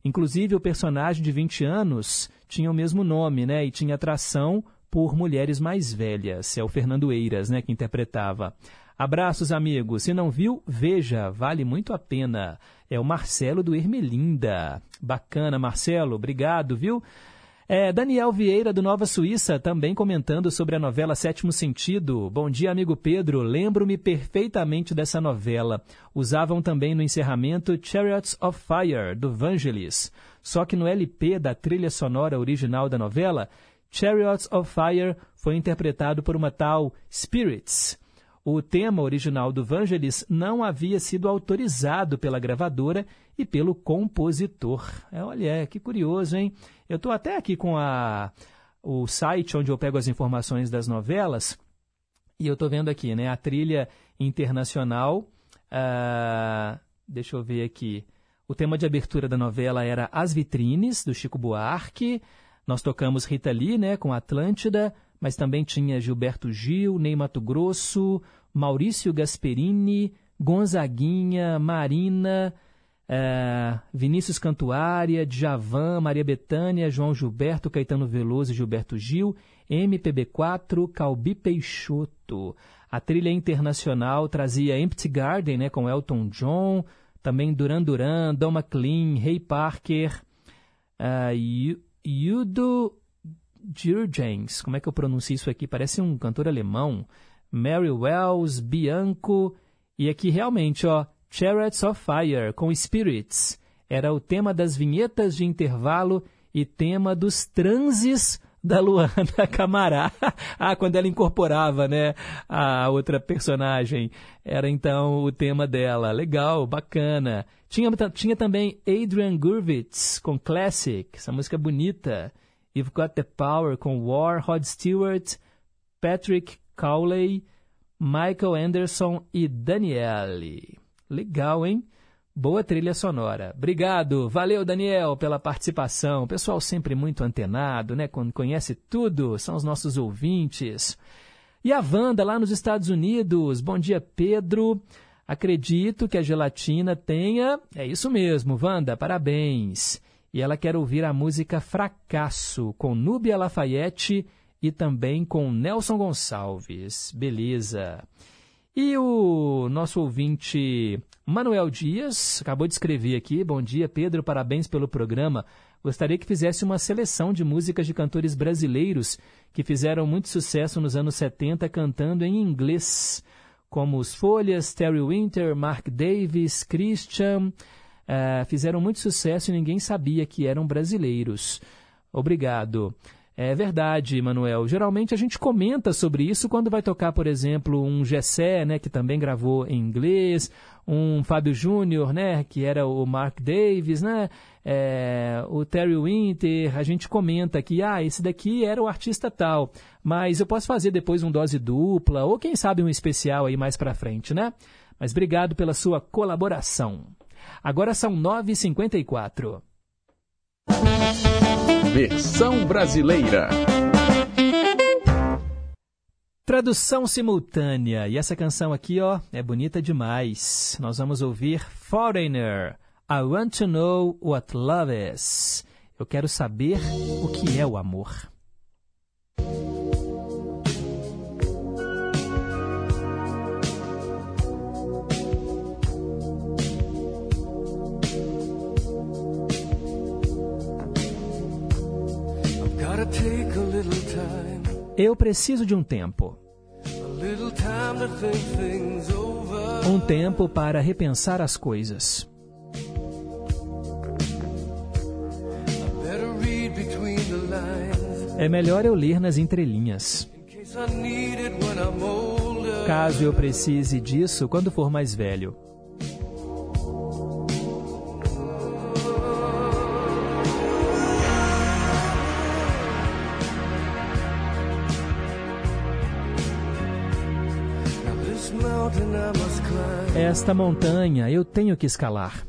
Inclusive, o personagem de 20 anos tinha o mesmo nome né, e tinha atração por mulheres mais velhas. É o Fernando Eiras né, que interpretava. Abraços, amigos. Se não viu, veja, vale muito a pena. É o Marcelo do Ermelinda. Bacana, Marcelo, obrigado, viu? É, Daniel Vieira, do Nova Suíça, também comentando sobre a novela Sétimo Sentido. Bom dia, amigo Pedro. Lembro-me perfeitamente dessa novela. Usavam também no encerramento Chariots of Fire, do Vangelis. Só que no LP da trilha sonora original da novela, Chariots of Fire foi interpretado por uma tal Spirits. O tema original do Vangelis não havia sido autorizado pela gravadora e pelo compositor. É, olha, que curioso, hein? Eu estou até aqui com a, o site onde eu pego as informações das novelas e eu estou vendo aqui, né? A trilha internacional. Uh, deixa eu ver aqui. O tema de abertura da novela era As Vitrines, do Chico Buarque. Nós tocamos Rita Lee, né, com Atlântida mas também tinha Gilberto Gil, Ney Mato Grosso, Maurício Gasperini, Gonzaguinha, Marina, é, Vinícius Cantuária, Djavan, Maria Bethânia, João Gilberto, Caetano Veloso e Gilberto Gil, MPB4, Calbi Peixoto. A trilha internacional trazia Empty Garden, né, com Elton John, também Duran Duran, Don McLean, Ray Parker, uh, Yudo Jurgens, como é que eu pronuncio isso aqui? Parece um cantor alemão. Mary Wells, Bianco. E aqui realmente, ó, Chariots of Fire com Spirits. Era o tema das vinhetas de intervalo e tema dos transes da Luana Camará. ah, quando ela incorporava, né, a outra personagem. Era então o tema dela. Legal, bacana. Tinha, tinha também Adrian Gurvitz com Classic, essa música bonita. You've Got the Power com War, Rod Stewart, Patrick Cowley, Michael Anderson e Daniele. Legal, hein? Boa trilha sonora. Obrigado. Valeu, Daniel, pela participação. Pessoal sempre muito antenado, né? Conhece tudo, são os nossos ouvintes. E a Wanda, lá nos Estados Unidos. Bom dia, Pedro. Acredito que a gelatina tenha. É isso mesmo, Wanda, parabéns e ela quer ouvir a música Fracasso, com Núbia Lafayette e também com Nelson Gonçalves. Beleza. E o nosso ouvinte Manuel Dias acabou de escrever aqui: Bom dia, Pedro, parabéns pelo programa. Gostaria que fizesse uma seleção de músicas de cantores brasileiros que fizeram muito sucesso nos anos 70 cantando em inglês, como os Folhas, Terry Winter, Mark Davis, Christian. Uh, fizeram muito sucesso e ninguém sabia que eram brasileiros. Obrigado. É verdade, Manuel. Geralmente a gente comenta sobre isso quando vai tocar, por exemplo, um Gessé, né, que também gravou em inglês, um Fábio Júnior, né, que era o Mark Davis, né, é, o Terry Winter. A gente comenta que, ah, esse daqui era o artista tal, mas eu posso fazer depois um dose dupla ou quem sabe um especial aí mais para frente, né? Mas obrigado pela sua colaboração. Agora são 9h54. Versão brasileira. Tradução simultânea. E essa canção aqui, ó, é bonita demais. Nós vamos ouvir Foreigner. I want to know what love is. Eu quero saber o que é o amor. Eu preciso de um tempo. Um tempo para repensar as coisas. É melhor eu ler nas entrelinhas. Caso eu precise disso quando for mais velho. Esta montanha eu tenho que escalar.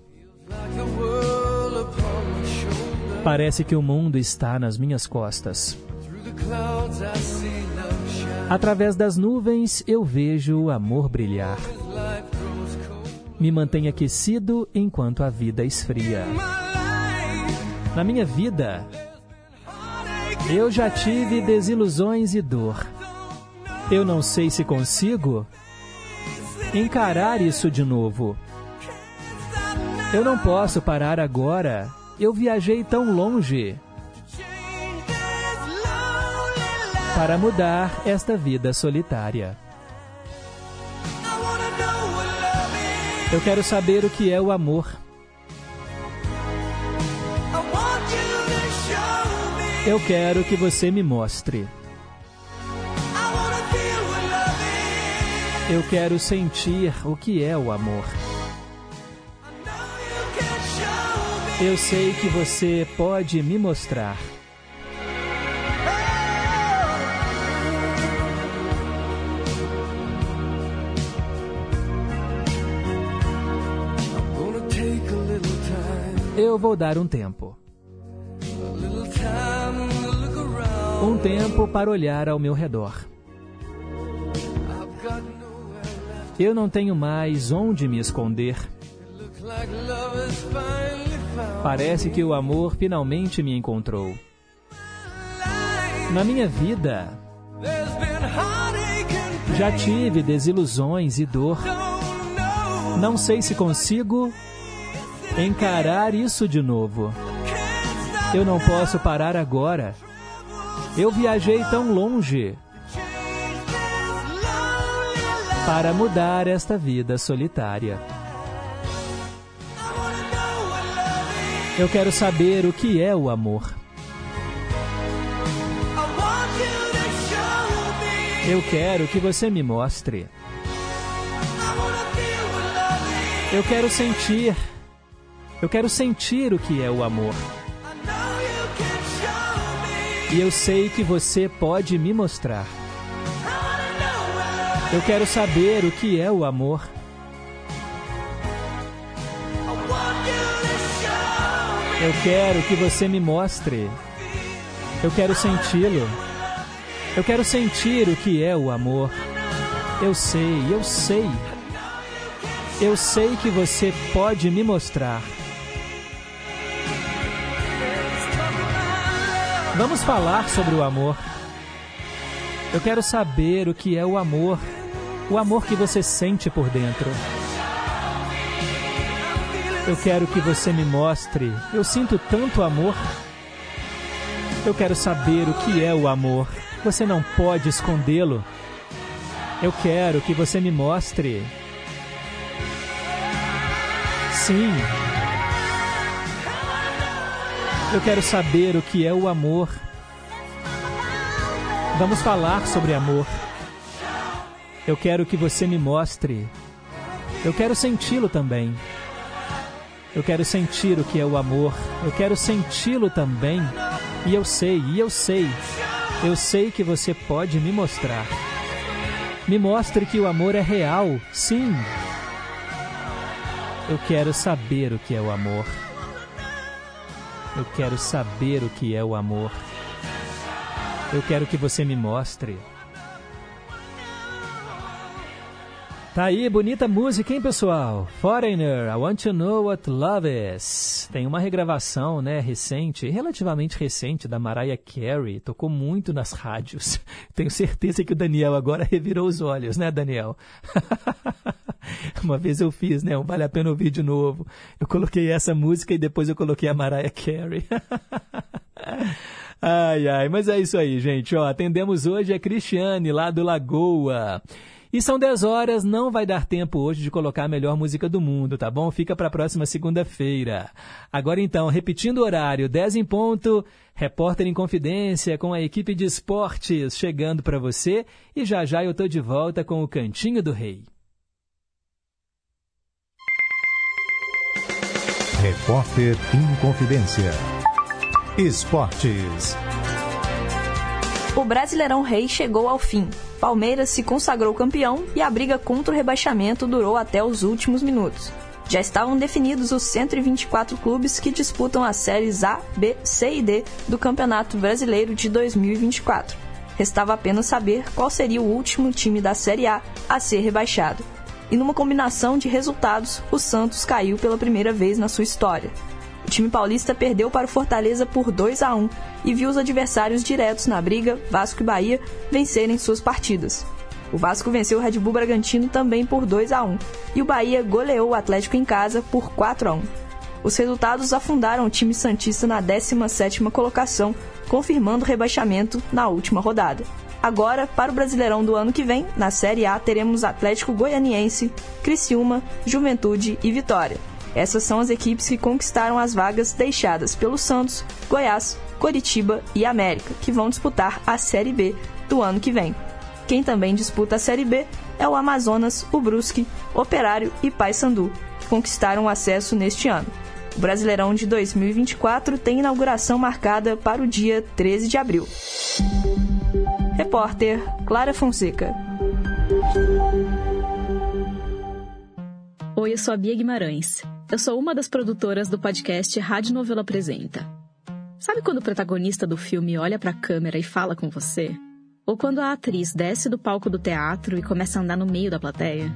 Parece que o mundo está nas minhas costas. Através das nuvens eu vejo o amor brilhar. Me mantém aquecido enquanto a vida esfria. Na minha vida, eu já tive desilusões e dor. Eu não sei se consigo encarar isso de novo. Eu não posso parar agora. Eu viajei tão longe para mudar esta vida solitária. Eu quero saber o que é o amor. Eu quero que você me mostre. Eu quero sentir o que é o amor. Eu sei que você pode me mostrar. Eu vou dar um tempo. Um tempo para olhar ao meu redor. Eu não tenho mais onde me esconder. Parece que o amor finalmente me encontrou. Na minha vida, já tive desilusões e dor. Não sei se consigo encarar isso de novo. Eu não posso parar agora. Eu viajei tão longe para mudar esta vida solitária. Eu quero saber o que é o amor. Eu quero que você me mostre. Eu quero sentir. Eu quero sentir o que é o amor. E eu sei que você pode me mostrar. Eu quero saber o que é o amor. Eu quero que você me mostre. Eu quero senti-lo. Eu quero sentir o que é o amor. Eu sei, eu sei. Eu sei que você pode me mostrar. Vamos falar sobre o amor. Eu quero saber o que é o amor o amor que você sente por dentro. Eu quero que você me mostre. Eu sinto tanto amor. Eu quero saber o que é o amor. Você não pode escondê-lo. Eu quero que você me mostre. Sim. Eu quero saber o que é o amor. Vamos falar sobre amor. Eu quero que você me mostre. Eu quero senti-lo também. Eu quero sentir o que é o amor. Eu quero senti-lo também. E eu sei, e eu sei. Eu sei que você pode me mostrar. Me mostre que o amor é real, sim. Eu quero saber o que é o amor. Eu quero saber o que é o amor. Eu quero que você me mostre. Tá aí, bonita música, hein, pessoal? Foreigner, I Want to Know What Love Is. Tem uma regravação, né, recente, relativamente recente, da Mariah Carey. Tocou muito nas rádios. Tenho certeza que o Daniel agora revirou os olhos, né, Daniel? uma vez eu fiz, né, um Vale a Pena Ouvir de novo. Eu coloquei essa música e depois eu coloquei a Mariah Carey. ai, ai, mas é isso aí, gente. Ó, atendemos hoje a Cristiane, lá do Lagoa. E são 10 horas, não vai dar tempo hoje de colocar a melhor música do mundo, tá bom? Fica para a próxima segunda-feira. Agora então, repetindo o horário, 10 em ponto, repórter em confidência com a equipe de esportes chegando para você e já já eu tô de volta com o Cantinho do Rei. Repórter em confidência. Esportes. O Brasileirão Rei chegou ao fim. Palmeiras se consagrou campeão e a briga contra o rebaixamento durou até os últimos minutos. Já estavam definidos os 124 clubes que disputam as séries A, B, C e D do Campeonato Brasileiro de 2024. Restava apenas saber qual seria o último time da Série A a ser rebaixado. E numa combinação de resultados, o Santos caiu pela primeira vez na sua história. O time paulista perdeu para o Fortaleza por 2 a 1 e viu os adversários diretos na briga, Vasco e Bahia, vencerem suas partidas. O Vasco venceu o Red Bull Bragantino também por 2 a 1 e o Bahia goleou o Atlético em casa por 4 a 1. Os resultados afundaram o time santista na 17ª colocação, confirmando o rebaixamento na última rodada. Agora, para o Brasileirão do ano que vem, na Série A teremos Atlético Goianiense, Criciúma, Juventude e Vitória. Essas são as equipes que conquistaram as vagas deixadas pelo Santos, Goiás, Coritiba e América, que vão disputar a Série B do ano que vem. Quem também disputa a Série B é o Amazonas, o Brusque, Operário e Paysandu, que conquistaram o acesso neste ano. O Brasileirão de 2024 tem inauguração marcada para o dia 13 de abril. Repórter Clara Fonseca. Oi, eu sou a Bia Guimarães. Eu sou uma das produtoras do podcast Rádio Novela Apresenta. Sabe quando o protagonista do filme olha para a câmera e fala com você? Ou quando a atriz desce do palco do teatro e começa a andar no meio da plateia?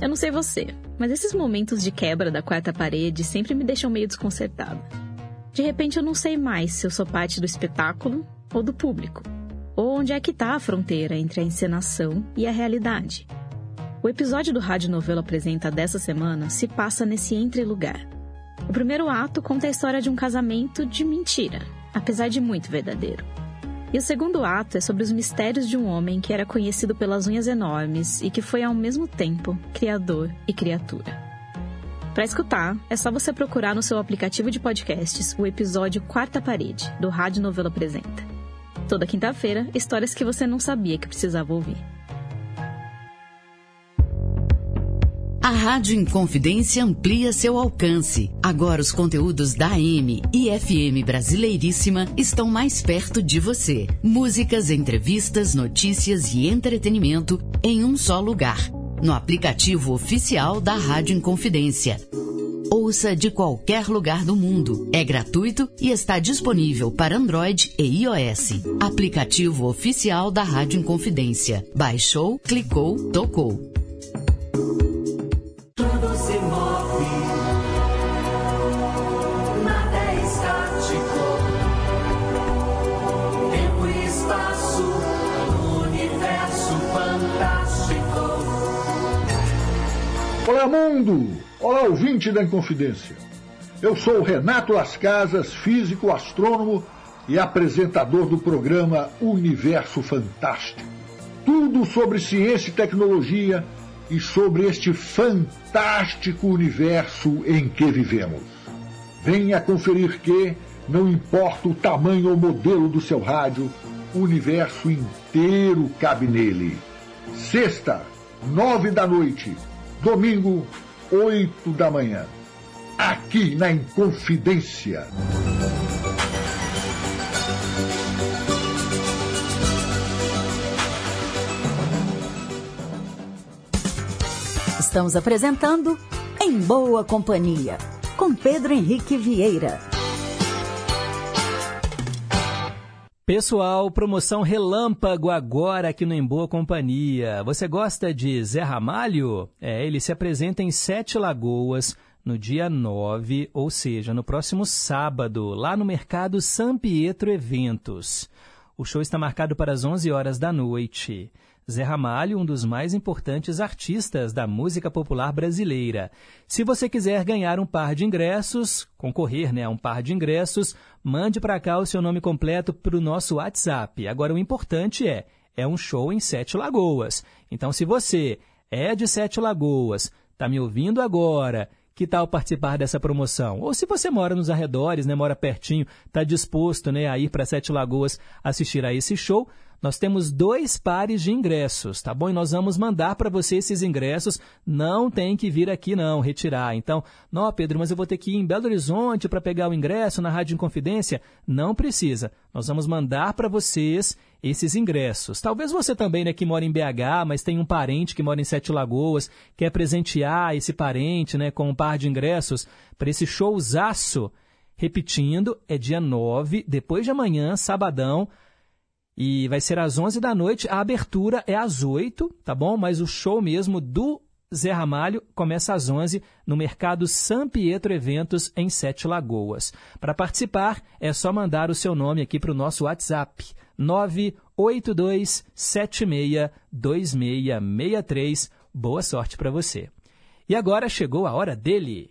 Eu não sei você, mas esses momentos de quebra da quarta parede sempre me deixam meio desconcertada. De repente eu não sei mais se eu sou parte do espetáculo ou do público. Ou onde é que está a fronteira entre a encenação e a realidade. O episódio do Rádio Novelo Apresenta dessa semana se passa nesse entre-lugar. O primeiro ato conta a história de um casamento de mentira, apesar de muito verdadeiro. E o segundo ato é sobre os mistérios de um homem que era conhecido pelas unhas enormes e que foi ao mesmo tempo criador e criatura. Para escutar, é só você procurar no seu aplicativo de podcasts o episódio Quarta Parede, do Rádio Novelo Apresenta. Toda quinta-feira, histórias que você não sabia que precisava ouvir. A Rádio Inconfidência amplia seu alcance. Agora os conteúdos da AM e FM Brasileiríssima estão mais perto de você. Músicas, entrevistas, notícias e entretenimento em um só lugar. No aplicativo oficial da Rádio Inconfidência. Ouça de qualquer lugar do mundo. É gratuito e está disponível para Android e iOS. Aplicativo oficial da Rádio Inconfidência. Baixou, clicou, tocou. Olá, mundo! Olá, ouvinte da Inconfidência. Eu sou Renato Las Casas, físico, astrônomo e apresentador do programa Universo Fantástico. Tudo sobre ciência e tecnologia e sobre este fantástico universo em que vivemos. Venha conferir que, não importa o tamanho ou modelo do seu rádio, o universo inteiro cabe nele. Sexta, nove da noite. Domingo, oito da manhã. Aqui na Inconfidência. Estamos apresentando Em Boa Companhia, com Pedro Henrique Vieira. Pessoal, promoção relâmpago agora aqui no Em Boa Companhia. Você gosta de Zé Ramalho? É, ele se apresenta em Sete Lagoas no dia 9, ou seja, no próximo sábado, lá no Mercado San Pietro Eventos. O show está marcado para as 11 horas da noite. Zé Ramalho, um dos mais importantes artistas da música popular brasileira. Se você quiser ganhar um par de ingressos, concorrer né, a um par de ingressos, mande para cá o seu nome completo para o nosso WhatsApp. Agora, o importante é, é um show em Sete Lagoas. Então, se você é de Sete Lagoas, está me ouvindo agora, que tal participar dessa promoção? Ou se você mora nos arredores, né, mora pertinho, está disposto né, a ir para Sete Lagoas assistir a esse show, nós temos dois pares de ingressos, tá bom? E nós vamos mandar para você esses ingressos. Não tem que vir aqui, não, retirar. Então, não, Pedro, mas eu vou ter que ir em Belo Horizonte para pegar o ingresso na Rádio Inconfidência? Não precisa. Nós vamos mandar para vocês esses ingressos. Talvez você também, né, que mora em BH, mas tem um parente que mora em Sete Lagoas, quer presentear esse parente, né, com um par de ingressos para esse showzaço. Repetindo, é dia 9, depois de amanhã, sabadão, e vai ser às 11 da noite. A abertura é às 8, tá bom? Mas o show mesmo do Zé Ramalho começa às 11 no Mercado San Pietro Eventos, em Sete Lagoas. Para participar, é só mandar o seu nome aqui para o nosso WhatsApp, 982762663. Boa sorte para você. E agora chegou a hora dele.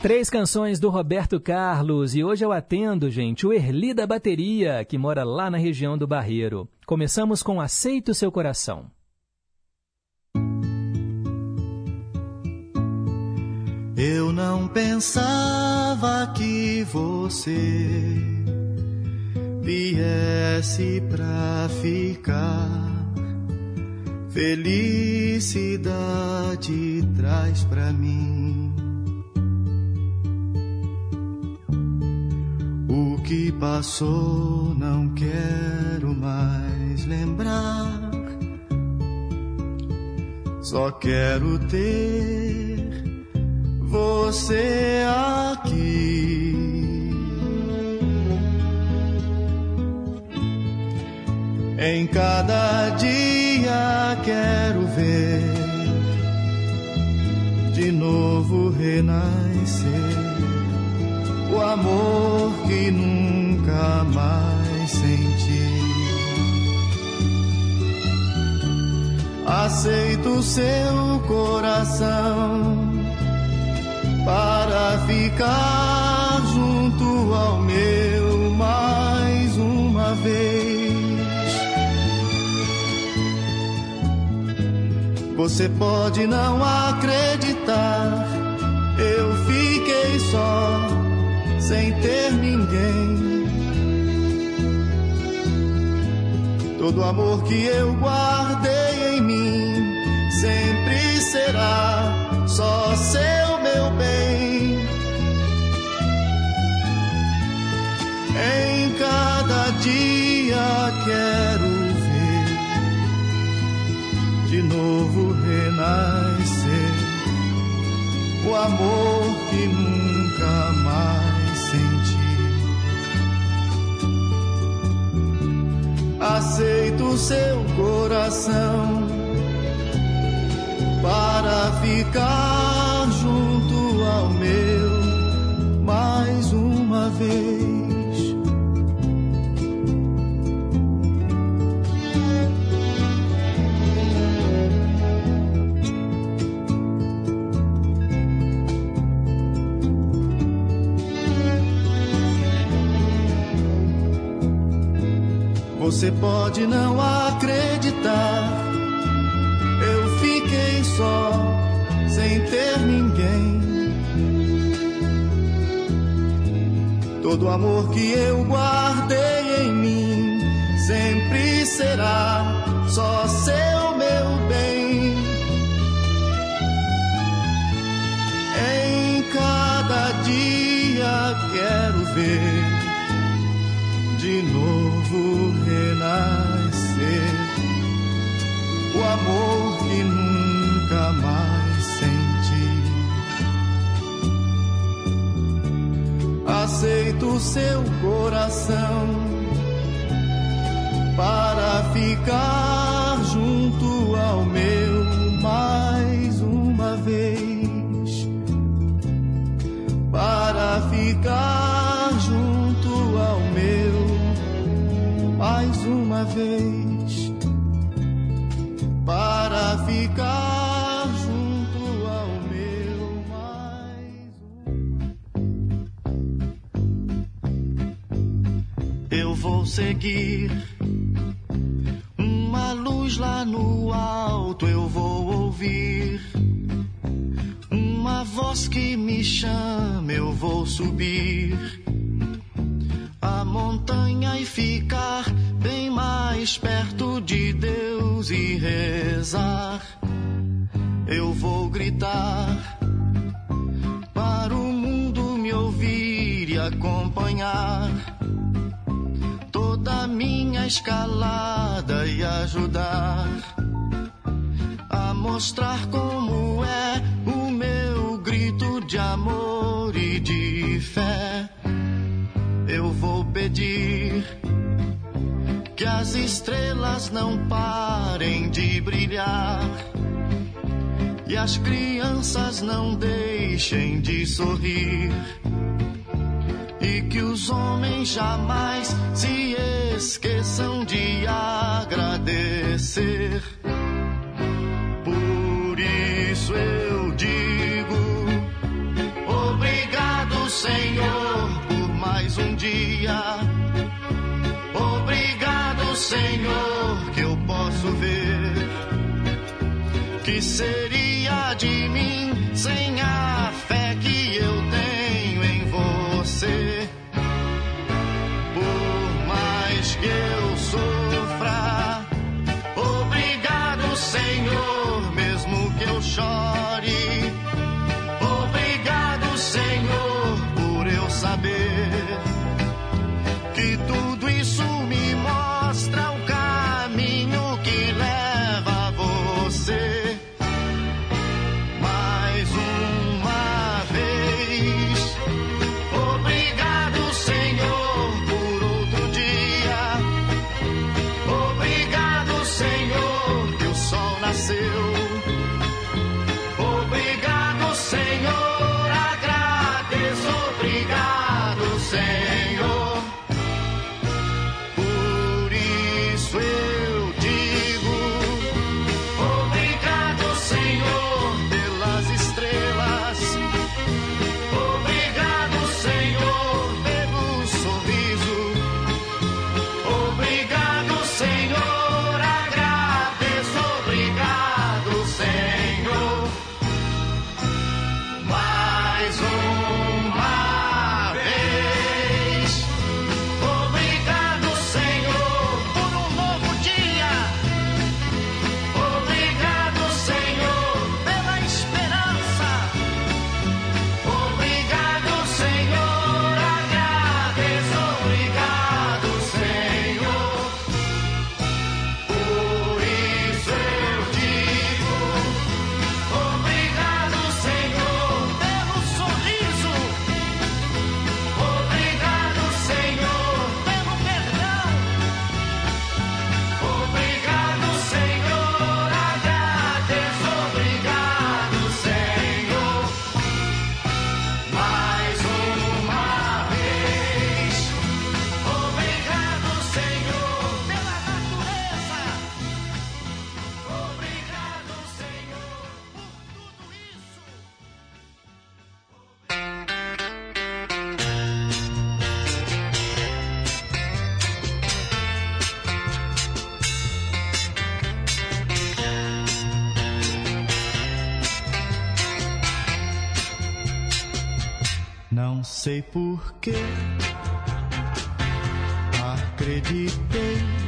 Três canções do Roberto Carlos e hoje eu atendo, gente, o Erli da Bateria, que mora lá na região do Barreiro. Começamos com Aceito Seu Coração. Eu não pensava que você viesse pra ficar. Felicidade traz pra mim o que passou. Não quero mais lembrar. Só quero ter você aqui. Em cada dia quero ver de novo renascer o amor que nunca mais senti. Aceito seu coração para ficar junto ao meu mais uma vez. Você pode não acreditar, eu fiquei só, sem ter ninguém. Todo amor que eu guardei em mim sempre será só seu meu bem. Em cada dia quero ver de novo renascer o amor que nunca mais Aceito seu coração para ficar junto ao meu mais uma vez. Você pode não acreditar. Eu fiquei só, sem ter ninguém. Todo amor que eu guardei em mim sempre será só seu meu bem. Em cada dia quero ver de novo renascer o amor que nunca mais senti. Aceito seu coração para ficar junto ao meu mais uma vez. Para ficar uma vez. Para ficar junto ao meu mais. Eu vou seguir luz lá no alto eu vou ouvir. Uma voz que me chama, eu vou subir a montanha e ficar bem mais perto de Deus e rezar. Eu vou gritar para o mundo me ouvir e acompanhar toda minha escalada e ajudar a mostrar como é o meu grito de amor e de fé. Eu vou pedir que as estrelas não parem de brilhar e as crianças não deixem de sorrir e que os homens jamais se esqueçam de agradecer. Por isso eu digo: Obrigado, Senhor, por mais um dia. Senhor, que eu posso ver. Que seria de mim sem a fé que eu tenho em você? Por mais que eu sofra, obrigado, Senhor, mesmo que eu chore. Sei por que acreditei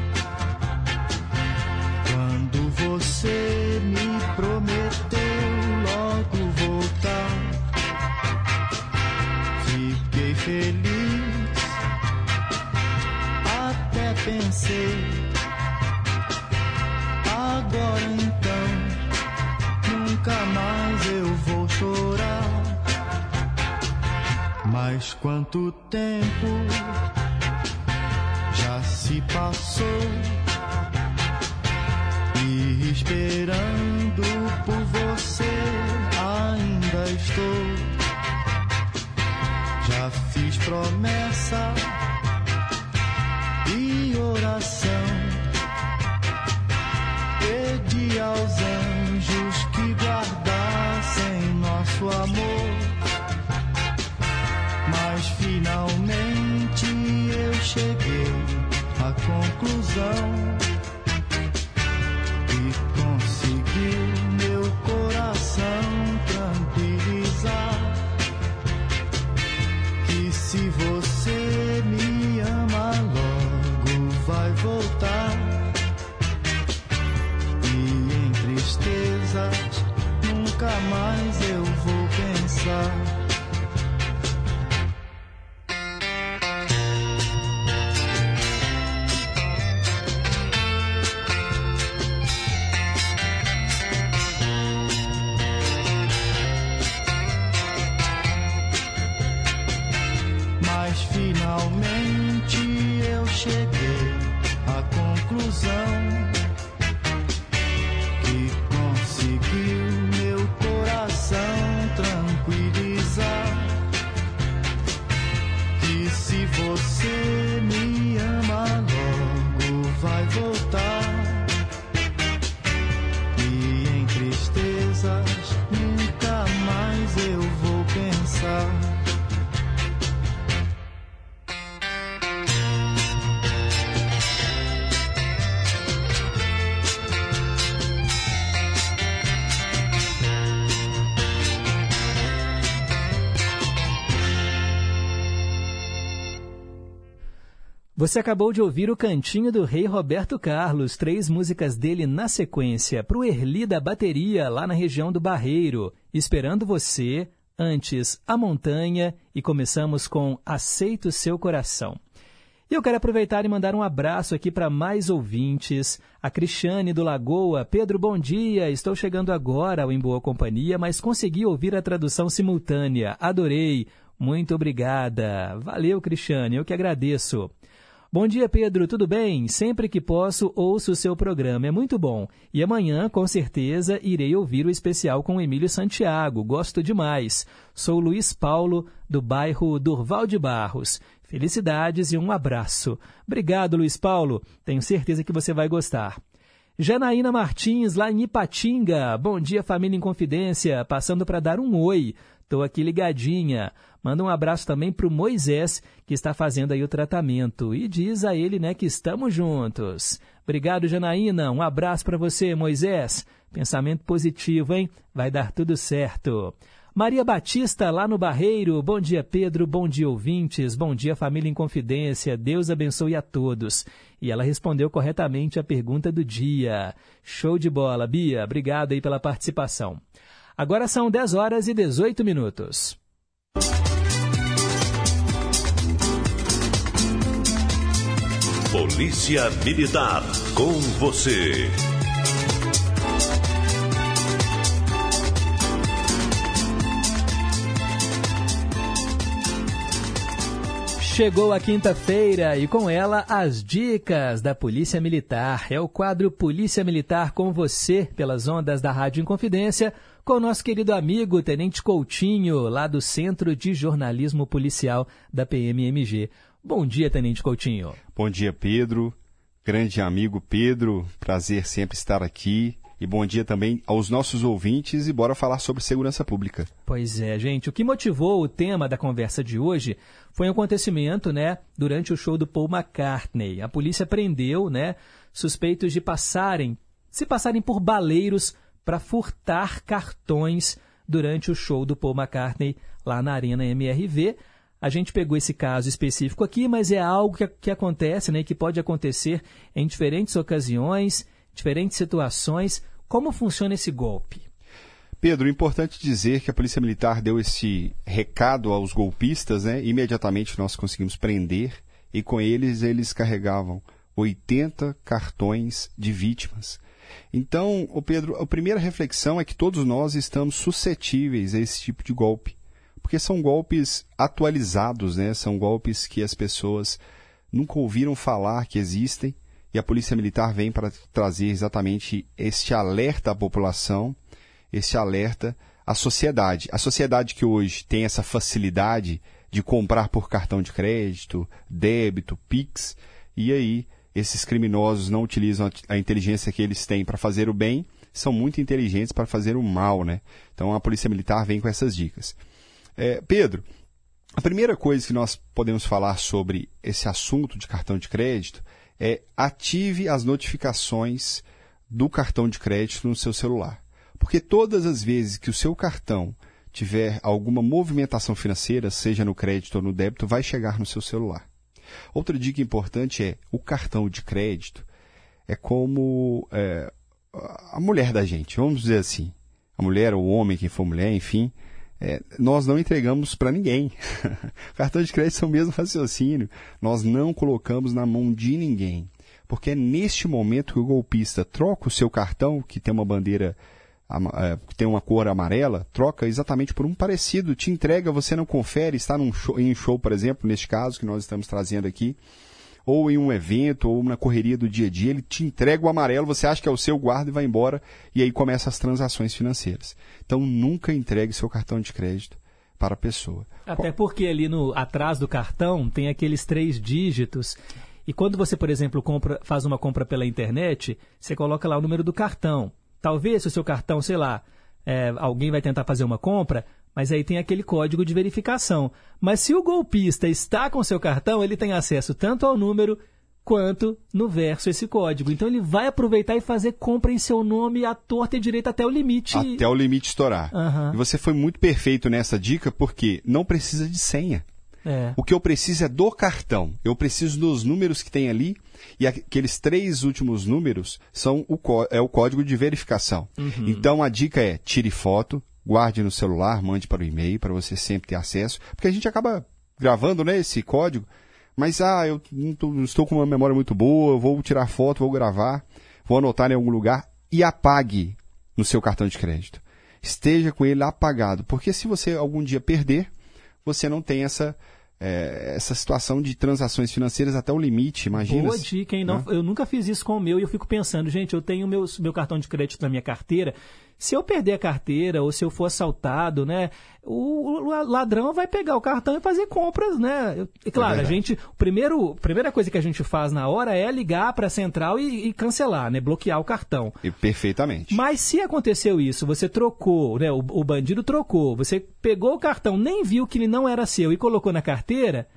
Você acabou de ouvir o Cantinho do Rei Roberto Carlos, três músicas dele na sequência, para o Erli da Bateria, lá na região do Barreiro, Esperando Você, antes A Montanha e começamos com Aceito Seu Coração. E eu quero aproveitar e mandar um abraço aqui para mais ouvintes. A Cristiane do Lagoa. Pedro, bom dia. Estou chegando agora ao Em Boa Companhia, mas consegui ouvir a tradução simultânea. Adorei. Muito obrigada. Valeu, Cristiane. Eu que agradeço. Bom dia, Pedro. Tudo bem? Sempre que posso, ouço o seu programa. É muito bom. E amanhã, com certeza, irei ouvir o especial com Emílio Santiago. Gosto demais. Sou Luiz Paulo, do bairro Durval de Barros. Felicidades e um abraço. Obrigado, Luiz Paulo. Tenho certeza que você vai gostar. Janaína Martins, lá em Ipatinga. Bom dia, família em confidência. Passando para dar um oi. Estou aqui ligadinha. Manda um abraço também para o Moisés, que está fazendo aí o tratamento. E diz a ele né, que estamos juntos. Obrigado, Janaína. Um abraço para você, Moisés. Pensamento positivo, hein? Vai dar tudo certo. Maria Batista, lá no Barreiro. Bom dia, Pedro. Bom dia, ouvintes. Bom dia, família em confidência. Deus abençoe a todos. E ela respondeu corretamente a pergunta do dia. Show de bola, Bia. Obrigado aí pela participação. Agora são 10 horas e 18 minutos. Polícia Militar, com você. Chegou a quinta-feira e com ela as dicas da Polícia Militar. É o quadro Polícia Militar com você pelas ondas da Rádio Inconfidência, com o nosso querido amigo Tenente Coutinho, lá do Centro de Jornalismo Policial da PMMG. Bom dia, Tenente Coutinho. Bom dia, Pedro. Grande amigo Pedro, prazer sempre estar aqui. E bom dia também aos nossos ouvintes e bora falar sobre segurança pública. Pois é, gente. O que motivou o tema da conversa de hoje foi um acontecimento, né, durante o show do Paul McCartney. A polícia prendeu, né, suspeitos de passarem, se passarem por baleiros para furtar cartões durante o show do Paul McCartney lá na Arena MRV. A gente pegou esse caso específico aqui, mas é algo que, que acontece, né, que pode acontecer em diferentes ocasiões, diferentes situações. Como funciona esse golpe? Pedro, importante dizer que a Polícia Militar deu esse recado aos golpistas, né? Imediatamente nós conseguimos prender e com eles eles carregavam 80 cartões de vítimas. Então, o Pedro, a primeira reflexão é que todos nós estamos suscetíveis a esse tipo de golpe porque são golpes atualizados, né? São golpes que as pessoas nunca ouviram falar que existem e a Polícia Militar vem para trazer exatamente este alerta à população, esse alerta à sociedade. A sociedade que hoje tem essa facilidade de comprar por cartão de crédito, débito, Pix, e aí esses criminosos não utilizam a inteligência que eles têm para fazer o bem, são muito inteligentes para fazer o mal, né? Então a Polícia Militar vem com essas dicas. É, Pedro, a primeira coisa que nós podemos falar sobre esse assunto de cartão de crédito é ative as notificações do cartão de crédito no seu celular. Porque todas as vezes que o seu cartão tiver alguma movimentação financeira, seja no crédito ou no débito, vai chegar no seu celular. Outra dica importante é o cartão de crédito é como é, a mulher da gente, vamos dizer assim. A mulher ou o homem, quem for mulher, enfim, é, nós não entregamos para ninguém. Cartão de crédito é o mesmo raciocínio. Nós não colocamos na mão de ninguém. Porque é neste momento que o golpista troca o seu cartão, que tem uma bandeira, é, que tem uma cor amarela, troca exatamente por um parecido, te entrega, você não confere, está num show, em um show, por exemplo, neste caso que nós estamos trazendo aqui, ou em um evento, ou na correria do dia a dia, ele te entrega o amarelo, você acha que é o seu, guarda e vai embora, e aí começam as transações financeiras. Então nunca entregue seu cartão de crédito para a pessoa. Até porque ali no atrás do cartão tem aqueles três dígitos. E quando você, por exemplo, compra, faz uma compra pela internet, você coloca lá o número do cartão. Talvez se o seu cartão, sei lá, é, alguém vai tentar fazer uma compra, mas aí tem aquele código de verificação. Mas se o golpista está com seu cartão, ele tem acesso tanto ao número quanto no verso esse código. Então ele vai aproveitar e fazer compra em seu nome à torta e direita até o limite. Até o limite estourar. Uhum. E você foi muito perfeito nessa dica porque não precisa de senha. É. O que eu preciso é do cartão. Eu preciso dos números que tem ali e aqueles três últimos números são o, é o código de verificação. Uhum. Então a dica é tire foto, guarde no celular, mande para o e-mail para você sempre ter acesso, porque a gente acaba gravando, né, esse código, mas ah, eu não, estou com uma memória muito boa, vou tirar foto, vou gravar, vou anotar em algum lugar e apague no seu cartão de crédito. Esteja com ele apagado, porque se você algum dia perder, você não tem essa é, essa situação de transações financeiras até o limite, imagina. Boa dica, hein? Não, né? Eu nunca fiz isso com o meu e eu fico pensando, gente, eu tenho meus, meu cartão de crédito na minha carteira. Se eu perder a carteira ou se eu for assaltado, né, o, o ladrão vai pegar o cartão e fazer compras, né? Eu, e claro, é a gente, primeiro, primeira coisa que a gente faz na hora é ligar para a central e, e, cancelar, né, bloquear o cartão. E perfeitamente. Mas se aconteceu isso, você trocou, né, o, o bandido trocou, você pegou o cartão, nem viu que ele não era seu e colocou na carteira,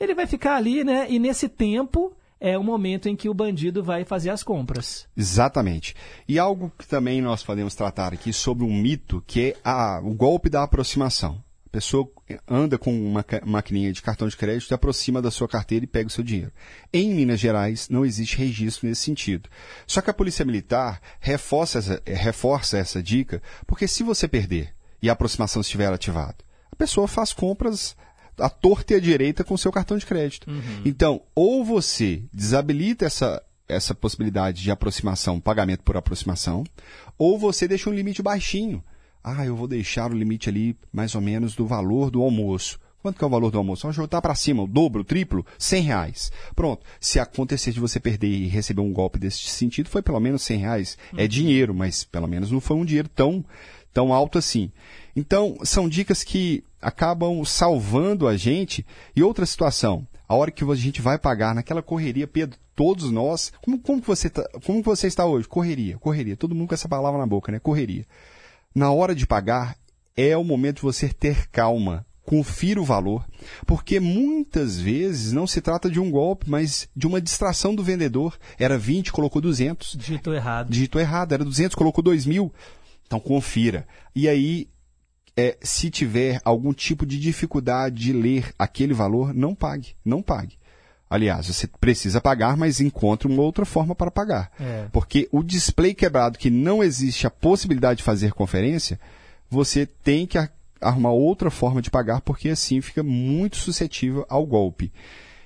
ele vai ficar ali, né? E nesse tempo é o momento em que o bandido vai fazer as compras. Exatamente. E algo que também nós podemos tratar aqui sobre um mito, que é a, o golpe da aproximação. A pessoa anda com uma maquininha de cartão de crédito, aproxima da sua carteira e pega o seu dinheiro. Em Minas Gerais não existe registro nesse sentido. Só que a Polícia Militar reforça essa, reforça essa dica, porque se você perder e a aproximação estiver ativada, a pessoa faz compras a torta e a direita com seu cartão de crédito. Uhum. Então, ou você desabilita essa, essa possibilidade de aproximação, pagamento por aproximação, ou você deixa um limite baixinho. Ah, eu vou deixar o limite ali mais ou menos do valor do almoço. Quanto que é o valor do almoço? Vamos jogar para cima, o dobro, o triplo, 100 reais. Pronto. Se acontecer de você perder e receber um golpe desse sentido, foi pelo menos 100 reais. É uhum. É dinheiro, mas pelo menos não foi um dinheiro tão, tão alto assim. Então, são dicas que acabam salvando a gente. E outra situação, a hora que a gente vai pagar naquela correria, Pedro, todos nós, como, como, que você tá, como você está hoje? Correria, correria. Todo mundo com essa palavra na boca, né? Correria. Na hora de pagar, é o momento de você ter calma. Confira o valor, porque muitas vezes não se trata de um golpe, mas de uma distração do vendedor. Era 20, colocou 200. Digitou errado. Digitou errado, era 200, colocou 2 mil. Então confira. E aí é, se tiver algum tipo de dificuldade de ler aquele valor, não pague. Não pague. Aliás, você precisa pagar, mas encontre uma outra forma para pagar. É. Porque o display quebrado, que não existe a possibilidade de fazer conferência, você tem que arrumar outra forma de pagar, porque assim fica muito suscetível ao golpe.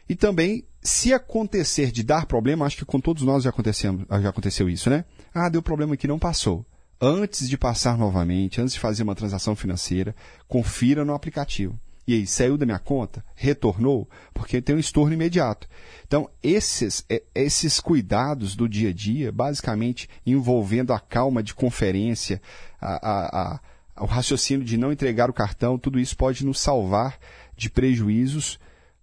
E também, se acontecer de dar problema, acho que com todos nós já, já aconteceu isso, né? Ah, deu problema aqui, não passou. Antes de passar novamente, antes de fazer uma transação financeira, confira no aplicativo. E aí, saiu da minha conta? Retornou? Porque tem um estorno imediato. Então, esses, é, esses cuidados do dia a dia, basicamente envolvendo a calma de conferência, a, a, a, o raciocínio de não entregar o cartão, tudo isso pode nos salvar de prejuízos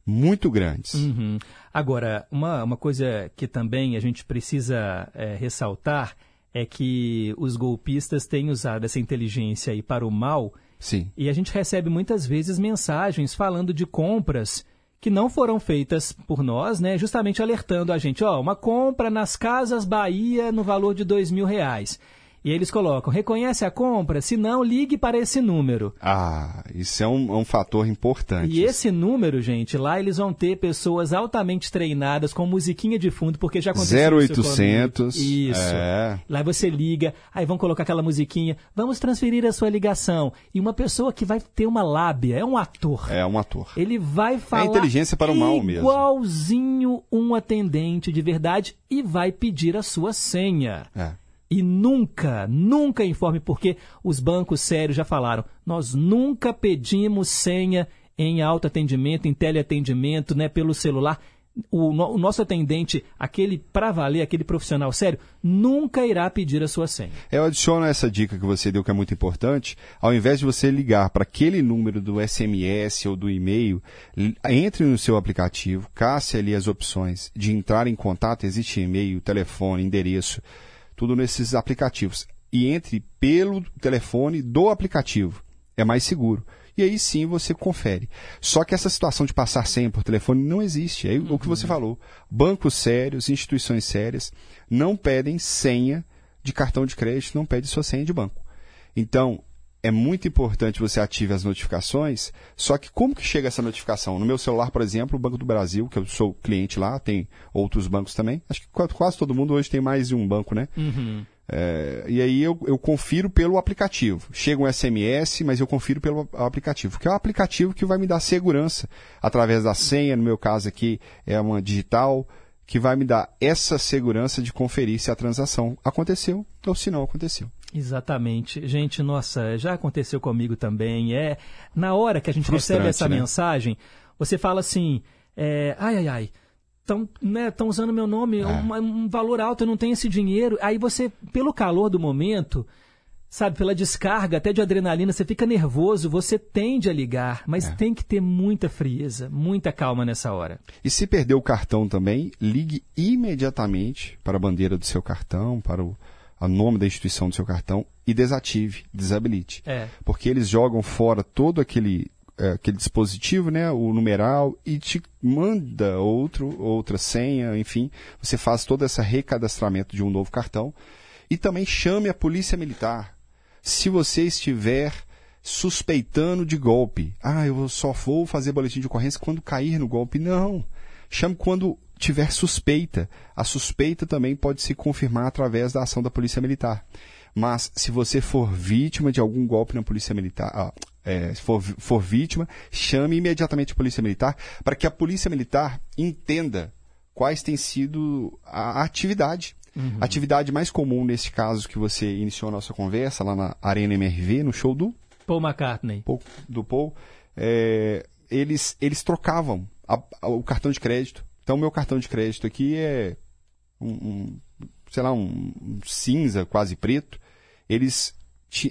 muito grandes. Uhum. Agora, uma, uma coisa que também a gente precisa é, ressaltar é que os golpistas têm usado essa inteligência aí para o mal Sim. E a gente recebe muitas vezes mensagens falando de compras que não foram feitas por nós, né? Justamente alertando a gente, ó, uma compra nas Casas Bahia no valor de dois mil reais. E eles colocam, reconhece a compra? Se não, ligue para esse número. Ah, isso é um, é um fator importante. E esse número, gente, lá eles vão ter pessoas altamente treinadas com musiquinha de fundo, porque já aconteceu 0800. Isso. É. Lá você liga, aí vão colocar aquela musiquinha, vamos transferir a sua ligação. E uma pessoa que vai ter uma lábia, é um ator. É um ator. Ele vai falar é inteligência para o mal mesmo. igualzinho um atendente de verdade e vai pedir a sua senha. É. E nunca, nunca informe, porque os bancos sérios já falaram, nós nunca pedimos senha em autoatendimento, em teleatendimento, né, pelo celular. O, o nosso atendente, aquele para valer, aquele profissional sério, nunca irá pedir a sua senha. Eu adiciono essa dica que você deu, que é muito importante. Ao invés de você ligar para aquele número do SMS ou do e-mail, entre no seu aplicativo, casse ali as opções de entrar em contato, existe e-mail, telefone, endereço tudo nesses aplicativos. E entre pelo telefone do aplicativo. É mais seguro. E aí sim você confere. Só que essa situação de passar senha por telefone não existe. É uhum. o que você falou. Bancos sérios, instituições sérias, não pedem senha de cartão de crédito, não pede sua senha de banco. Então, é muito importante você ative as notificações, só que como que chega essa notificação? No meu celular, por exemplo, o Banco do Brasil, que eu sou cliente lá, tem outros bancos também. Acho que quase todo mundo hoje tem mais de um banco, né? Uhum. É, e aí eu, eu confiro pelo aplicativo. Chega um SMS, mas eu confiro pelo aplicativo, que é o aplicativo que vai me dar segurança através da senha, no meu caso aqui é uma digital, que vai me dar essa segurança de conferir se a transação aconteceu ou se não aconteceu. Exatamente. Gente, nossa, já aconteceu comigo também. É Na hora que a gente Frustrante, recebe essa né? mensagem, você fala assim: é, ai, ai, ai. Estão né, tão usando meu nome, É. um, um valor alto, eu não tenho esse dinheiro. Aí você, pelo calor do momento, sabe, pela descarga até de adrenalina, você fica nervoso, você tende a ligar, mas É. tem que ter muita frieza, muita calma nessa hora. E se perder o cartão também, ligue imediatamente para a bandeira do seu cartão, para o a nome da instituição do seu cartão e desative, desabilite. É. Porque eles jogam fora todo aquele, é, aquele dispositivo, né, o numeral, e te manda outro, outra senha, enfim. Você faz todo esse recadastramento de um novo cartão. E também chame a polícia militar. Se você estiver suspeitando de golpe. Ah, eu só vou fazer boletim de ocorrência quando cair no golpe. Não. Chame quando tiver suspeita. A suspeita também pode se confirmar através da ação da Polícia Militar. Mas se você for vítima de algum golpe na Polícia Militar, ah, é, se for, for vítima, chame imediatamente a Polícia Militar para que a Polícia Militar entenda quais têm sido a atividade. Uhum. A atividade mais comum nesse caso que você iniciou a nossa conversa lá na Arena MRV, no show do Paul McCartney. Paul- do Paul, é, eles, eles trocavam a- a- o cartão de crédito. Então, meu cartão de crédito aqui é um, um, sei lá, um, um cinza quase preto. Eles,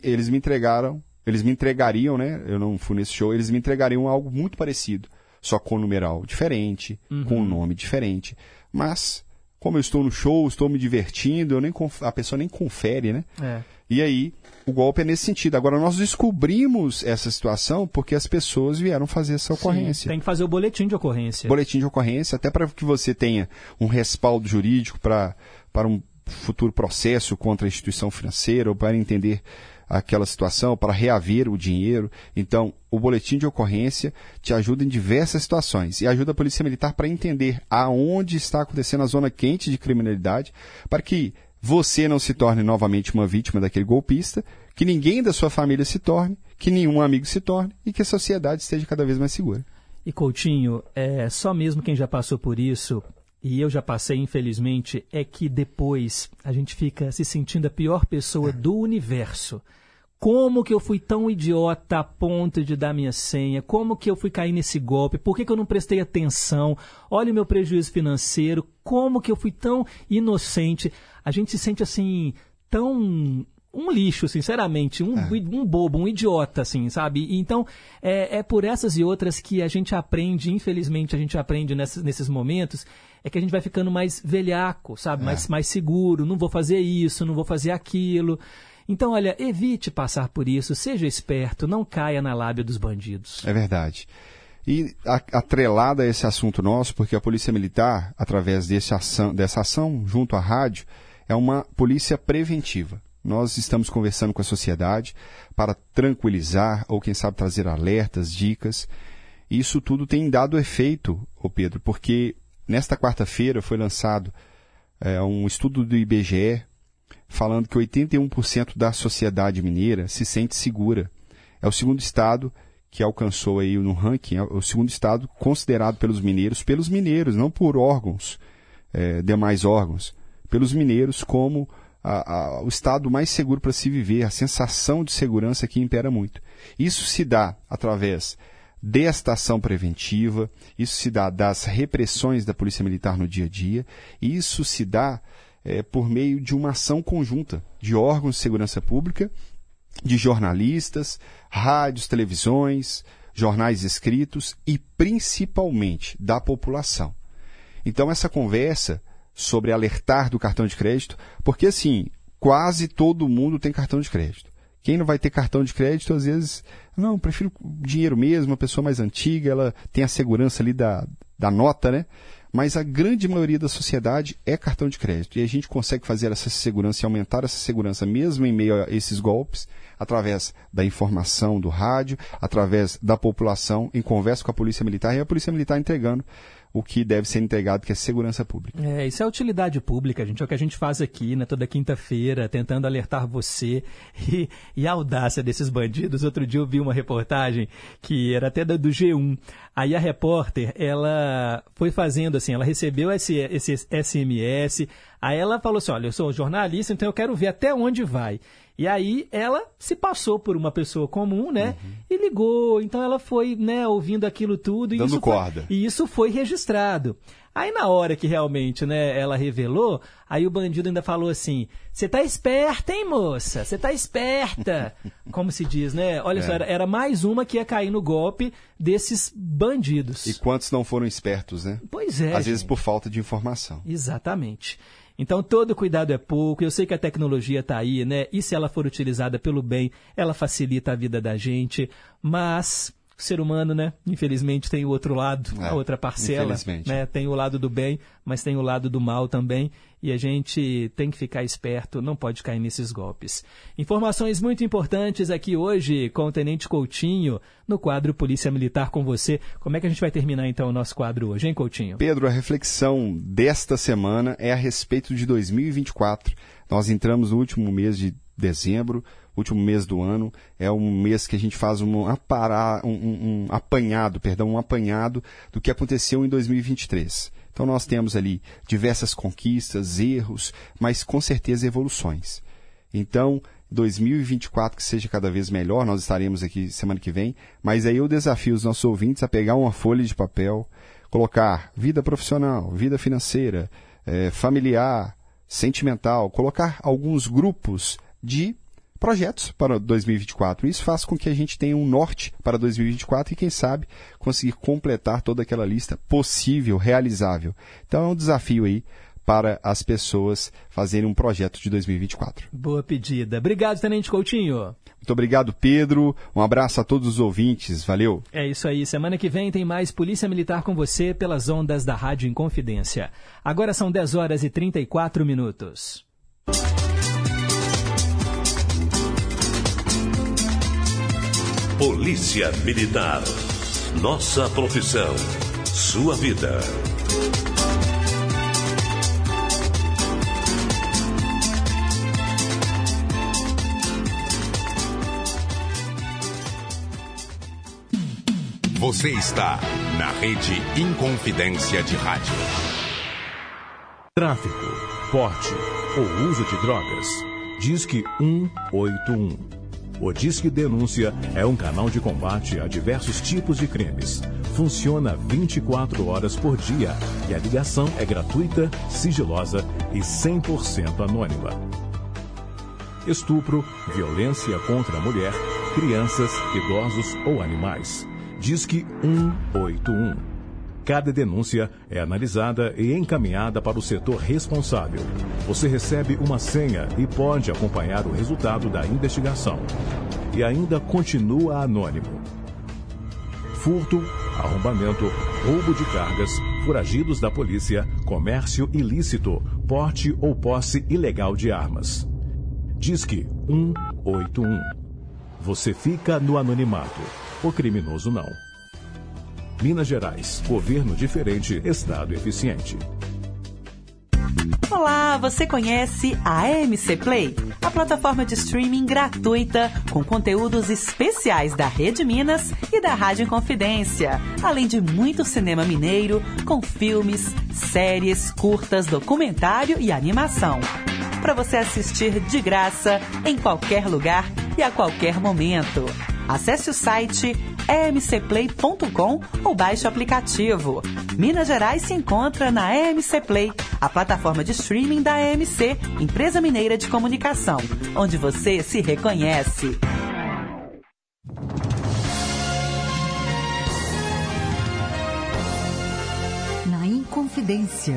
eles me entregaram, eles me entregariam, né? Eu não fui nesse show, eles me entregariam algo muito parecido, só com um numeral diferente, Uhum. com um nome diferente. Mas, como eu estou no show, estou me divertindo, eu nem a pessoa nem confere, né? É. E aí, o golpe é nesse sentido. Agora, nós descobrimos essa situação porque as pessoas vieram fazer essa ocorrência. Sim, tem que fazer o boletim de ocorrência. Boletim de ocorrência, até para que você tenha um respaldo jurídico para para um futuro processo contra a instituição financeira ou para entender aquela situação, para reaver o dinheiro. Então, o boletim de ocorrência te ajuda em diversas situações e ajuda a Polícia Militar para entender aonde está acontecendo a zona quente de criminalidade, para que você não se torne novamente uma vítima daquele golpista, que ninguém da sua família se torne, que nenhum amigo se torne e que a sociedade esteja cada vez mais segura. E Coutinho, é, só mesmo quem já passou por isso, e eu já passei, infelizmente, é que depois a gente fica se sentindo a pior pessoa do universo. Como que eu fui tão idiota a ponto de dar minha senha? Como que eu fui cair nesse golpe? Por que, que eu não prestei atenção? Olha o meu prejuízo financeiro. Como que eu fui tão inocente? A gente se sente assim, tão um lixo, sinceramente, um, é. um bobo, um idiota, assim, sabe? Então, é, é, por essas e outras que a gente aprende, infelizmente, a gente aprende nessas, nesses momentos, é que a gente vai ficando mais velhaco, sabe? É. Mais, mais seguro, não vou fazer isso, não vou fazer aquilo. Então, olha, evite passar por isso, seja esperto, não caia na lábia dos bandidos. É verdade. E atrelada a esse assunto nosso, porque a Polícia Militar, através desse ação, dessa ação junto à rádio, é uma polícia preventiva. Nós estamos conversando com a sociedade para tranquilizar ou, quem sabe, trazer alertas, dicas. Isso tudo tem dado efeito, ô Pedro, porque nesta quarta-feira foi lançado é, um estudo do IBGE falando que 81% da sociedade mineira se sente segura. É o segundo estado que alcançou aí no ranking, é o segundo estado considerado pelos mineiros, pelos mineiros, não por órgãos, é, demais órgãos, pelos mineiros como a, a, o estado mais seguro para se viver, a sensação de segurança que impera muito. Isso se dá através desta ação preventiva, isso se dá das repressões da Polícia Militar no dia a dia, isso se dá é, por meio de uma ação conjunta de órgãos de segurança pública, de jornalistas, rádios, televisões, jornais escritos e principalmente da população. Então essa conversa sobre alertar do cartão de crédito, porque assim, quase todo mundo tem cartão de crédito. Quem não vai ter cartão de crédito, às vezes, não, prefiro dinheiro mesmo, uma pessoa mais antiga, ela tem a segurança ali da, da nota, né? Mas a grande maioria da sociedade é cartão de crédito. E a gente consegue fazer essa segurança e aumentar essa segurança mesmo em meio a esses golpes, através da informação do rádio, através da população, em conversa com a Polícia Militar e a Polícia Militar entregando o que deve ser entregado, que é segurança pública. É, isso é utilidade pública, gente. É o que a gente faz aqui, né, toda quinta-feira, tentando alertar você. E, e, a audácia desses bandidos. Outro dia eu vi uma reportagem que era até do G1. Aí a repórter, ela foi fazendo assim, ela recebeu esse, esse SMS, aí ela falou assim, olha, eu sou jornalista, então eu quero ver até onde vai. E aí ela se passou por uma pessoa comum, né? Uhum. E ligou. Então ela foi, né, ouvindo aquilo tudo. E Dando isso corda. Foi, e isso foi registrado. Aí na hora que realmente, né, ela revelou, aí o bandido ainda falou assim: "Você tá esperta, hein, moça? Você tá esperta". Como se diz, né? Olha é. só, era, era, mais uma que ia cair no golpe desses bandidos. E quantos não foram espertos, né? Pois é. Às gente. vezes por falta de informação. Exatamente. Então, todo cuidado é pouco. Eu sei que a tecnologia está aí, né? E se ela for utilizada pelo bem, ela facilita a vida da gente. Mas o ser humano, né? Infelizmente tem o outro lado, é, a outra parcela. Né? Tem o lado do bem, mas tem o lado do mal também. E a gente tem que ficar esperto, não pode cair nesses golpes. Informações muito importantes aqui hoje com o Tenente Coutinho no quadro Polícia Militar com você. Como é que a gente vai terminar então o nosso quadro hoje, hein, Coutinho? Pedro, a reflexão desta semana é a respeito de 2024. Nós entramos no último mês de dezembro último mês do ano, é um mês que a gente faz um, aparar, um, um, um apanhado, perdão, um apanhado do que aconteceu em 2023. Então nós temos ali diversas conquistas, erros, mas com certeza evoluções. Então, 2024 que seja cada vez melhor, nós estaremos aqui semana que vem, mas aí eu desafio os nossos ouvintes a pegar uma folha de papel, colocar vida profissional, vida financeira, eh, familiar, sentimental, colocar alguns grupos de projetos para 2024. Isso faz com que a gente tenha um norte para 2024 e, quem sabe, conseguir completar toda aquela lista possível, realizável. Então é um desafio aí para as pessoas fazerem um projeto de 2024. Boa pedida. Obrigado, Tenente Coutinho. Muito obrigado, Pedro. Um abraço a todos os ouvintes. Valeu. É isso aí. Semana que vem tem mais Polícia Militar com você pelas ondas da Rádio Inconfidência. Agora são 10 horas e 34 minutos. Polícia Militar. Nossa profissão. Sua vida. Você está na rede Inconfidência de Rádio. Tráfico, porte ou uso de drogas. Disque 181. O Disque Denúncia é um canal de combate a diversos tipos de crimes. Funciona 24 horas por dia e a ligação é gratuita, sigilosa e 100% anônima. Estupro, violência contra a mulher, crianças, idosos ou animais. Disque 181. Cada denúncia é analisada e encaminhada para o setor responsável. Você recebe uma senha e pode acompanhar o resultado da investigação. E ainda continua anônimo. Furto, arrombamento, roubo de cargas, foragidos da polícia, comércio ilícito, porte ou posse ilegal de armas. Disque 181. Você fica no anonimato. O criminoso não. Minas Gerais. Governo diferente, Estado eficiente. Olá, você conhece a MC Play? A plataforma de streaming gratuita com conteúdos especiais da Rede Minas e da Rádio Inconfidência, além de muito cinema mineiro com filmes, séries, curtas, documentário e animação. Para você assistir de graça em qualquer lugar e a qualquer momento. Acesse o site emcplay.com ou baixe o aplicativo. Minas Gerais se encontra na EMC Play, a plataforma de streaming da EMC, empresa mineira de comunicação, onde você se reconhece. Na Inconfidência.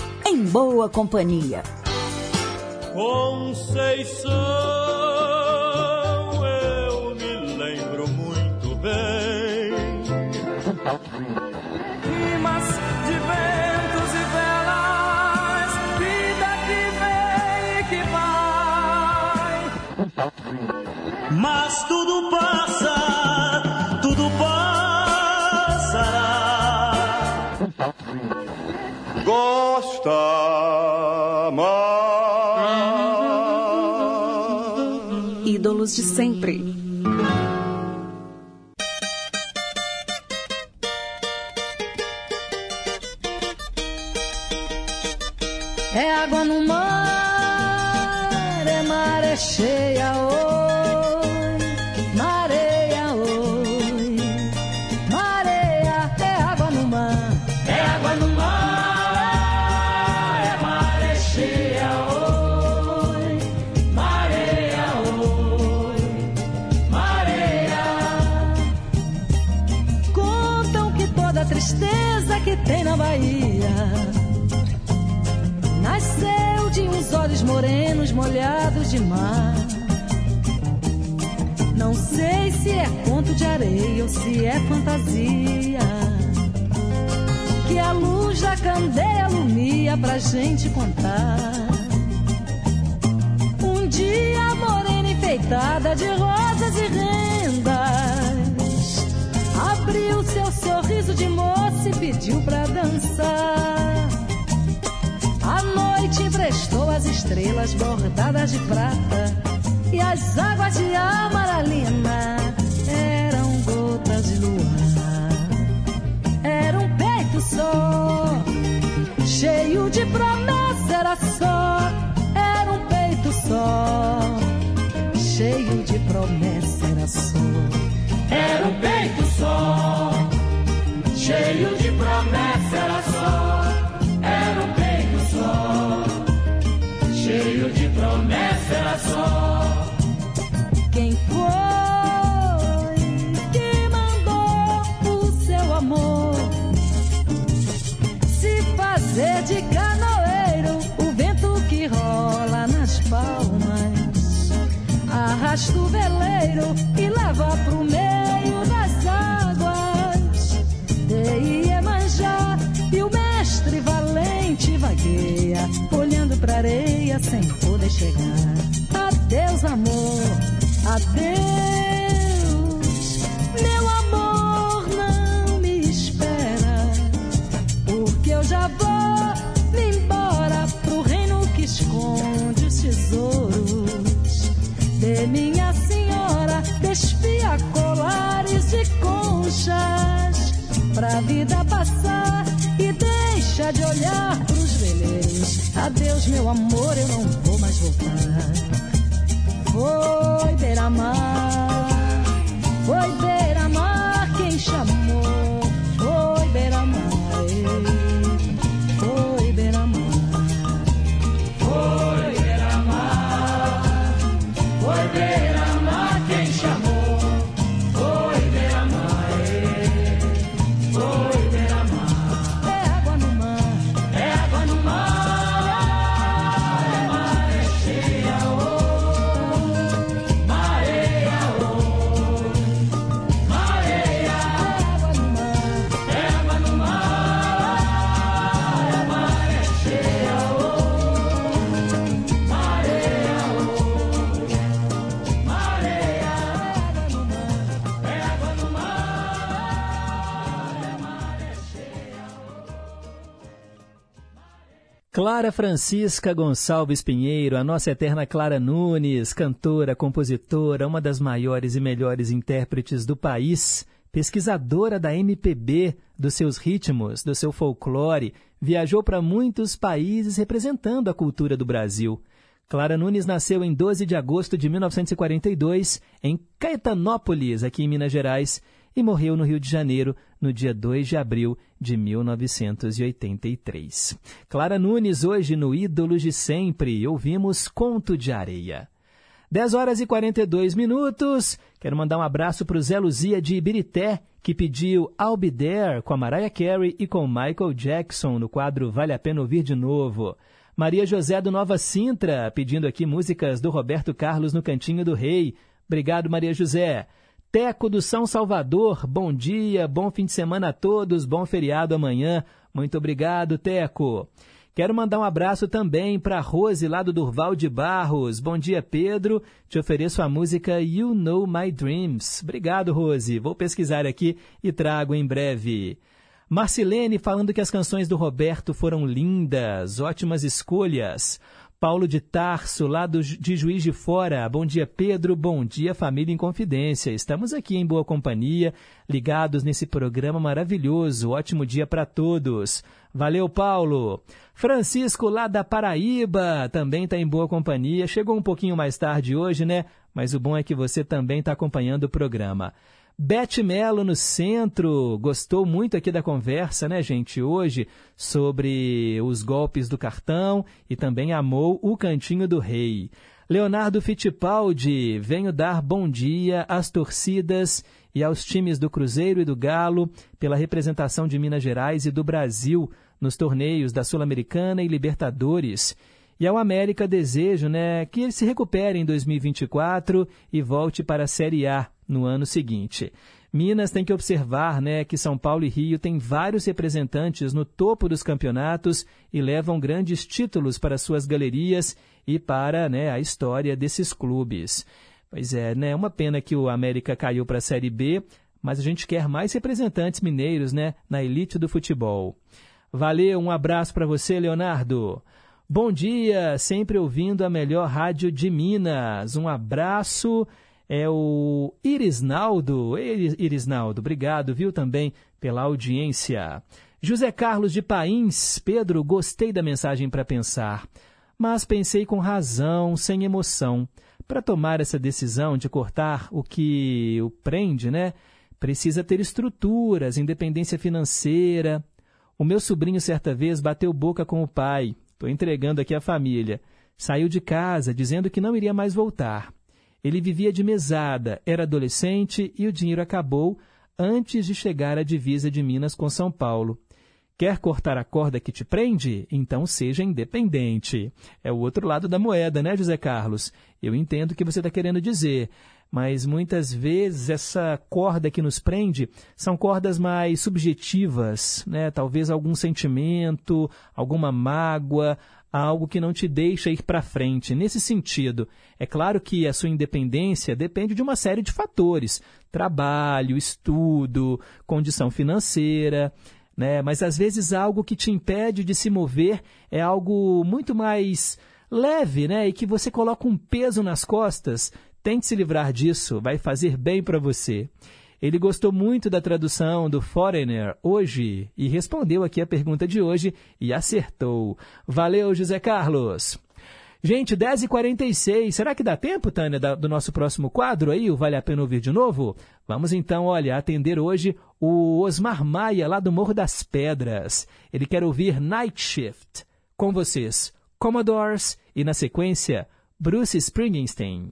Em Boa Companhia. Conceição, eu me lembro muito bem. Rimas de ventos e velas, vida que vem e que vai. Mas tudo passa, tudo passará. Gosta mais. Ídolos de sempre. É água no mar, se é fantasia. Que a luz da candeia alumia pra gente contar. Um dia morena enfeitada de rosas e rendas abriu seu sorriso de moça e pediu pra dançar. A noite emprestou as estrelas bordadas de prata e as águas de amaralina peito Clara Francisca Gonçalves Pinheiro, a nossa eterna Clara Nunes, cantora, compositora, uma das maiores e melhores intérpretes do país, pesquisadora da MPB, dos seus ritmos, do seu folclore, viajou para muitos países representando a cultura do Brasil. Clara Nunes nasceu em 12 de agosto de 1942 em Caetanópolis, aqui em Minas Gerais, e morreu no Rio de Janeiro no dia 2 de abril de 1983. Clara Nunes, hoje no Ídolos de Sempre, ouvimos Conto de Areia. 10 horas e 42 minutos. Quero mandar um abraço para o Zé Luzia de Ibirité, que pediu I'll Be There com a Mariah Carey e com Michael Jackson no quadro Vale a Pena Ouvir de Novo. Maria José do Nova Sintra, pedindo aqui músicas do Roberto Carlos no Cantinho do Rei. Obrigado, Maria José. Teco do São Salvador, bom dia, bom fim de semana a todos, bom feriado amanhã. Muito obrigado, Teco. Quero mandar um abraço também para Rose, lá do Durval de Barros. Bom dia, Pedro. Te ofereço a música You Know My Dreams. Obrigado, Rose. Vou pesquisar aqui e trago em breve. Marcilene falando que as canções do Roberto foram lindas, ótimas escolhas. Paulo de Tarso, lá do, de Juiz de Fora. Bom dia, Pedro. Bom dia, família em Confidência. Estamos aqui em boa companhia, ligados nesse programa maravilhoso. Ótimo dia para todos. Valeu, Paulo. Francisco, lá da Paraíba, também está em boa companhia. Chegou um pouquinho mais tarde hoje, né? Mas o bom é que você também está acompanhando o programa. Beth Mello no centro, gostou muito aqui da conversa, né, gente, hoje, sobre os golpes do cartão e também amou o Cantinho do Rei. Leonardo Fittipaldi, venho dar bom dia às torcidas e aos times do Cruzeiro e do Galo pela representação de Minas Gerais e do Brasil nos torneios da Sul-Americana e Libertadores. E ao América desejo né, que ele se recupere em 2024 e volte para a Série A no ano seguinte. Minas tem que observar né, que São Paulo e Rio têm vários representantes no topo dos campeonatos e levam grandes títulos para suas galerias e para né, a história desses clubes. Pois é, né, uma pena que o América caiu para a Série B, mas a gente quer mais representantes mineiros, né, na elite do futebol. Valeu, um abraço para você, Leonardo. Bom dia, sempre ouvindo a melhor rádio de Minas. Um abraço. É o Irisnaldo. Irisnaldo, obrigado, viu, também pela audiência. José Carlos de Pains, Pedro, gostei da mensagem para pensar, mas pensei com razão, sem emoção. Para tomar essa decisão de cortar o que o prende, né? Precisa ter estruturas, independência financeira. O meu sobrinho certa vez bateu boca com o pai. Estou entregando aqui a família. Saiu de casa dizendo que não iria mais voltar. Ele vivia de mesada, era adolescente e o dinheiro acabou antes de chegar à divisa de Minas com São Paulo. Quer cortar a corda que te prende? Então seja independente. É o outro lado da moeda, né, José Carlos? Eu entendo o que você está querendo dizer, mas muitas vezes essa corda que nos prende são cordas mais subjetivas, né? Talvez algum sentimento, alguma mágoa, algo que não te deixa ir para frente. Nesse sentido, é claro que a sua independência depende de uma série de fatores: trabalho, estudo, condição financeira. Né? Mas às vezes algo que te impede de se mover é algo muito mais leve, né? E que você coloca um peso nas costas. Tente se livrar disso, vai fazer bem para você. Ele gostou muito da tradução do Foreigner hoje e respondeu aqui a pergunta de hoje e acertou. Valeu, José Carlos. Gente, 10h46, será que dá tempo, Tânia, do nosso próximo quadro aí, o Vale a Pena Ouvir de novo? Vamos então, olha, atender hoje o Osmar Maia, lá do Morro das Pedras. Ele quer ouvir Night Shift. Com vocês, Commodores e, na sequência, Bruce Springsteen.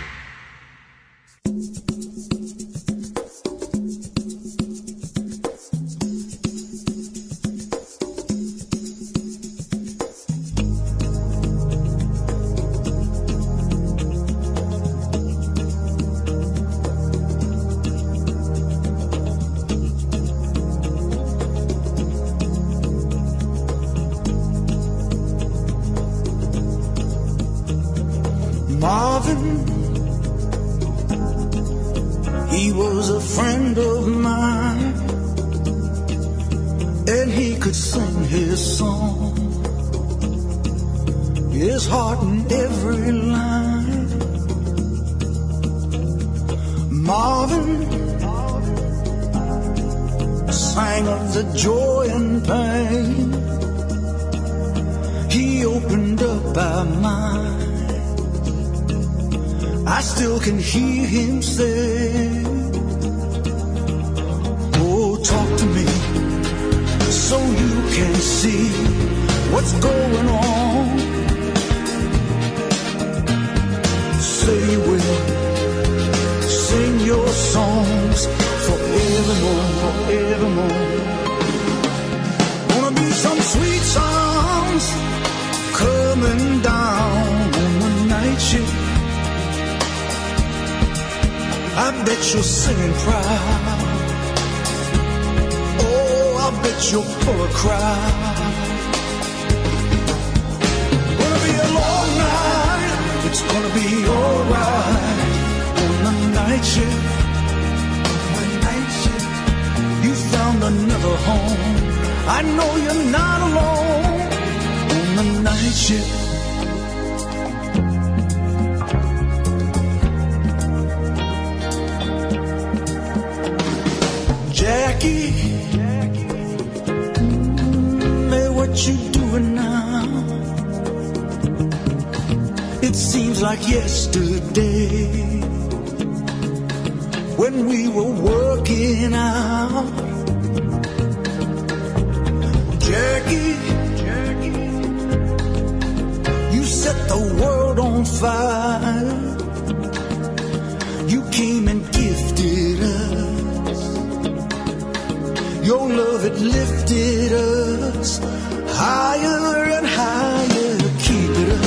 Lifted us higher and higher. Keep it up,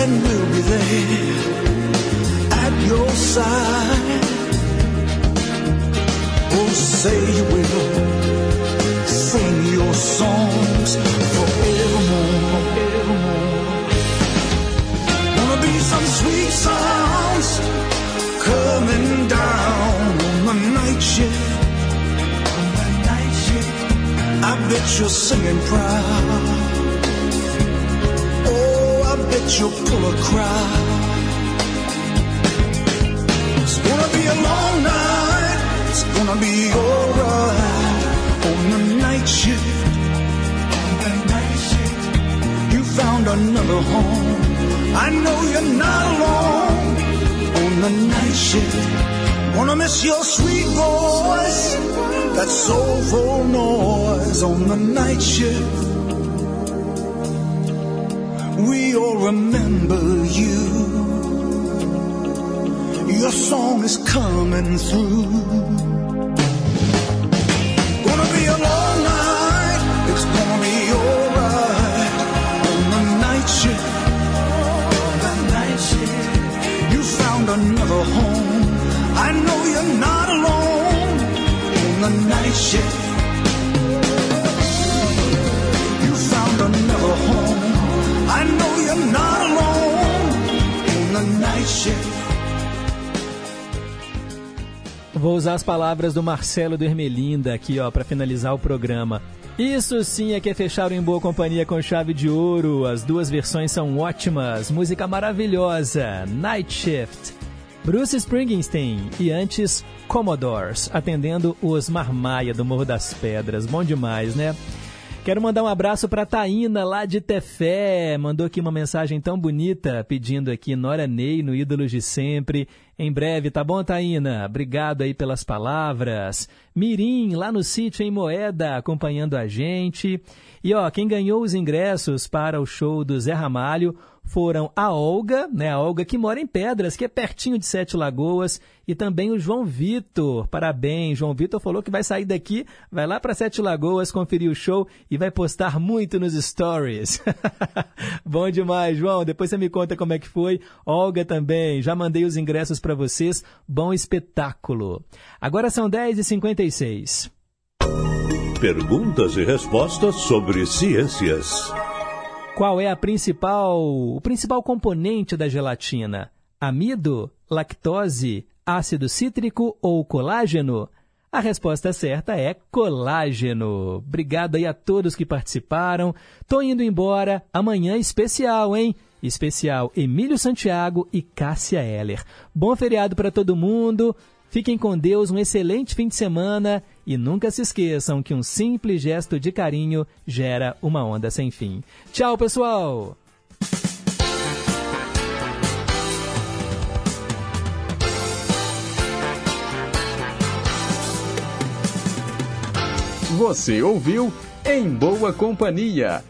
and we'll be there at your side. Oh, say you will sing your songs bet you're singing proud. Oh, I bet you'll pull a crowd. It's gonna be a long night. It's gonna be alright on the night shift. On the night shift. You found another home. I know you're not alone on the night shift. Wanna miss your sweet voice, that soulful noise on the night shift. We all remember you. Your song is coming through. Gonna be a long night. It's gonna be alright on the night shift. On the night shift. You found another home. I know you're not alone on the night shift. You found another home. I know you're not alone on the night shift. Vou usar as palavras do Marcelo do aqui, ó, para finalizar o programa. Isso sim é que é fechar em boa companhia com chave de ouro. As duas versões são ótimas. Música maravilhosa. Night Shift. Bruce Springsteen e antes Commodores, atendendo os Marmaia do Morro das Pedras. Bom demais, né? Quero mandar um abraço para Taína, lá de Tefé. Mandou aqui uma mensagem tão bonita, pedindo aqui Nora Ney, no Ídolos de Sempre. Em breve, tá bom, Taína? Obrigado aí pelas palavras. Mirim, lá no sítio em Moeda, acompanhando a gente. E ó, quem ganhou os ingressos para o show do Zé Ramalho foram a Olga, né? A Olga que mora em Pedras, que é pertinho de Sete Lagoas, e também o João Vitor. Parabéns, João Vitor falou que vai sair daqui, vai lá para Sete Lagoas conferir o show e vai postar muito nos stories. Bom demais, João. Depois você me conta como é que foi. Olga também, já mandei os ingressos para vocês. Bom espetáculo. Agora são 10h56. Perguntas e respostas sobre ciências. Qual é a principal, o principal componente da gelatina? Amido, lactose, ácido cítrico ou colágeno? A resposta certa é colágeno. Obrigado aí a todos que participaram. Tô indo embora. Amanhã especial, hein? Especial Emílio Santiago e Cássia Heller. Bom feriado para todo mundo. Fiquem com Deus, um excelente fim de semana e nunca se esqueçam que um simples gesto de carinho gera uma onda sem fim. Tchau, pessoal! Você ouviu Em Boa Companhia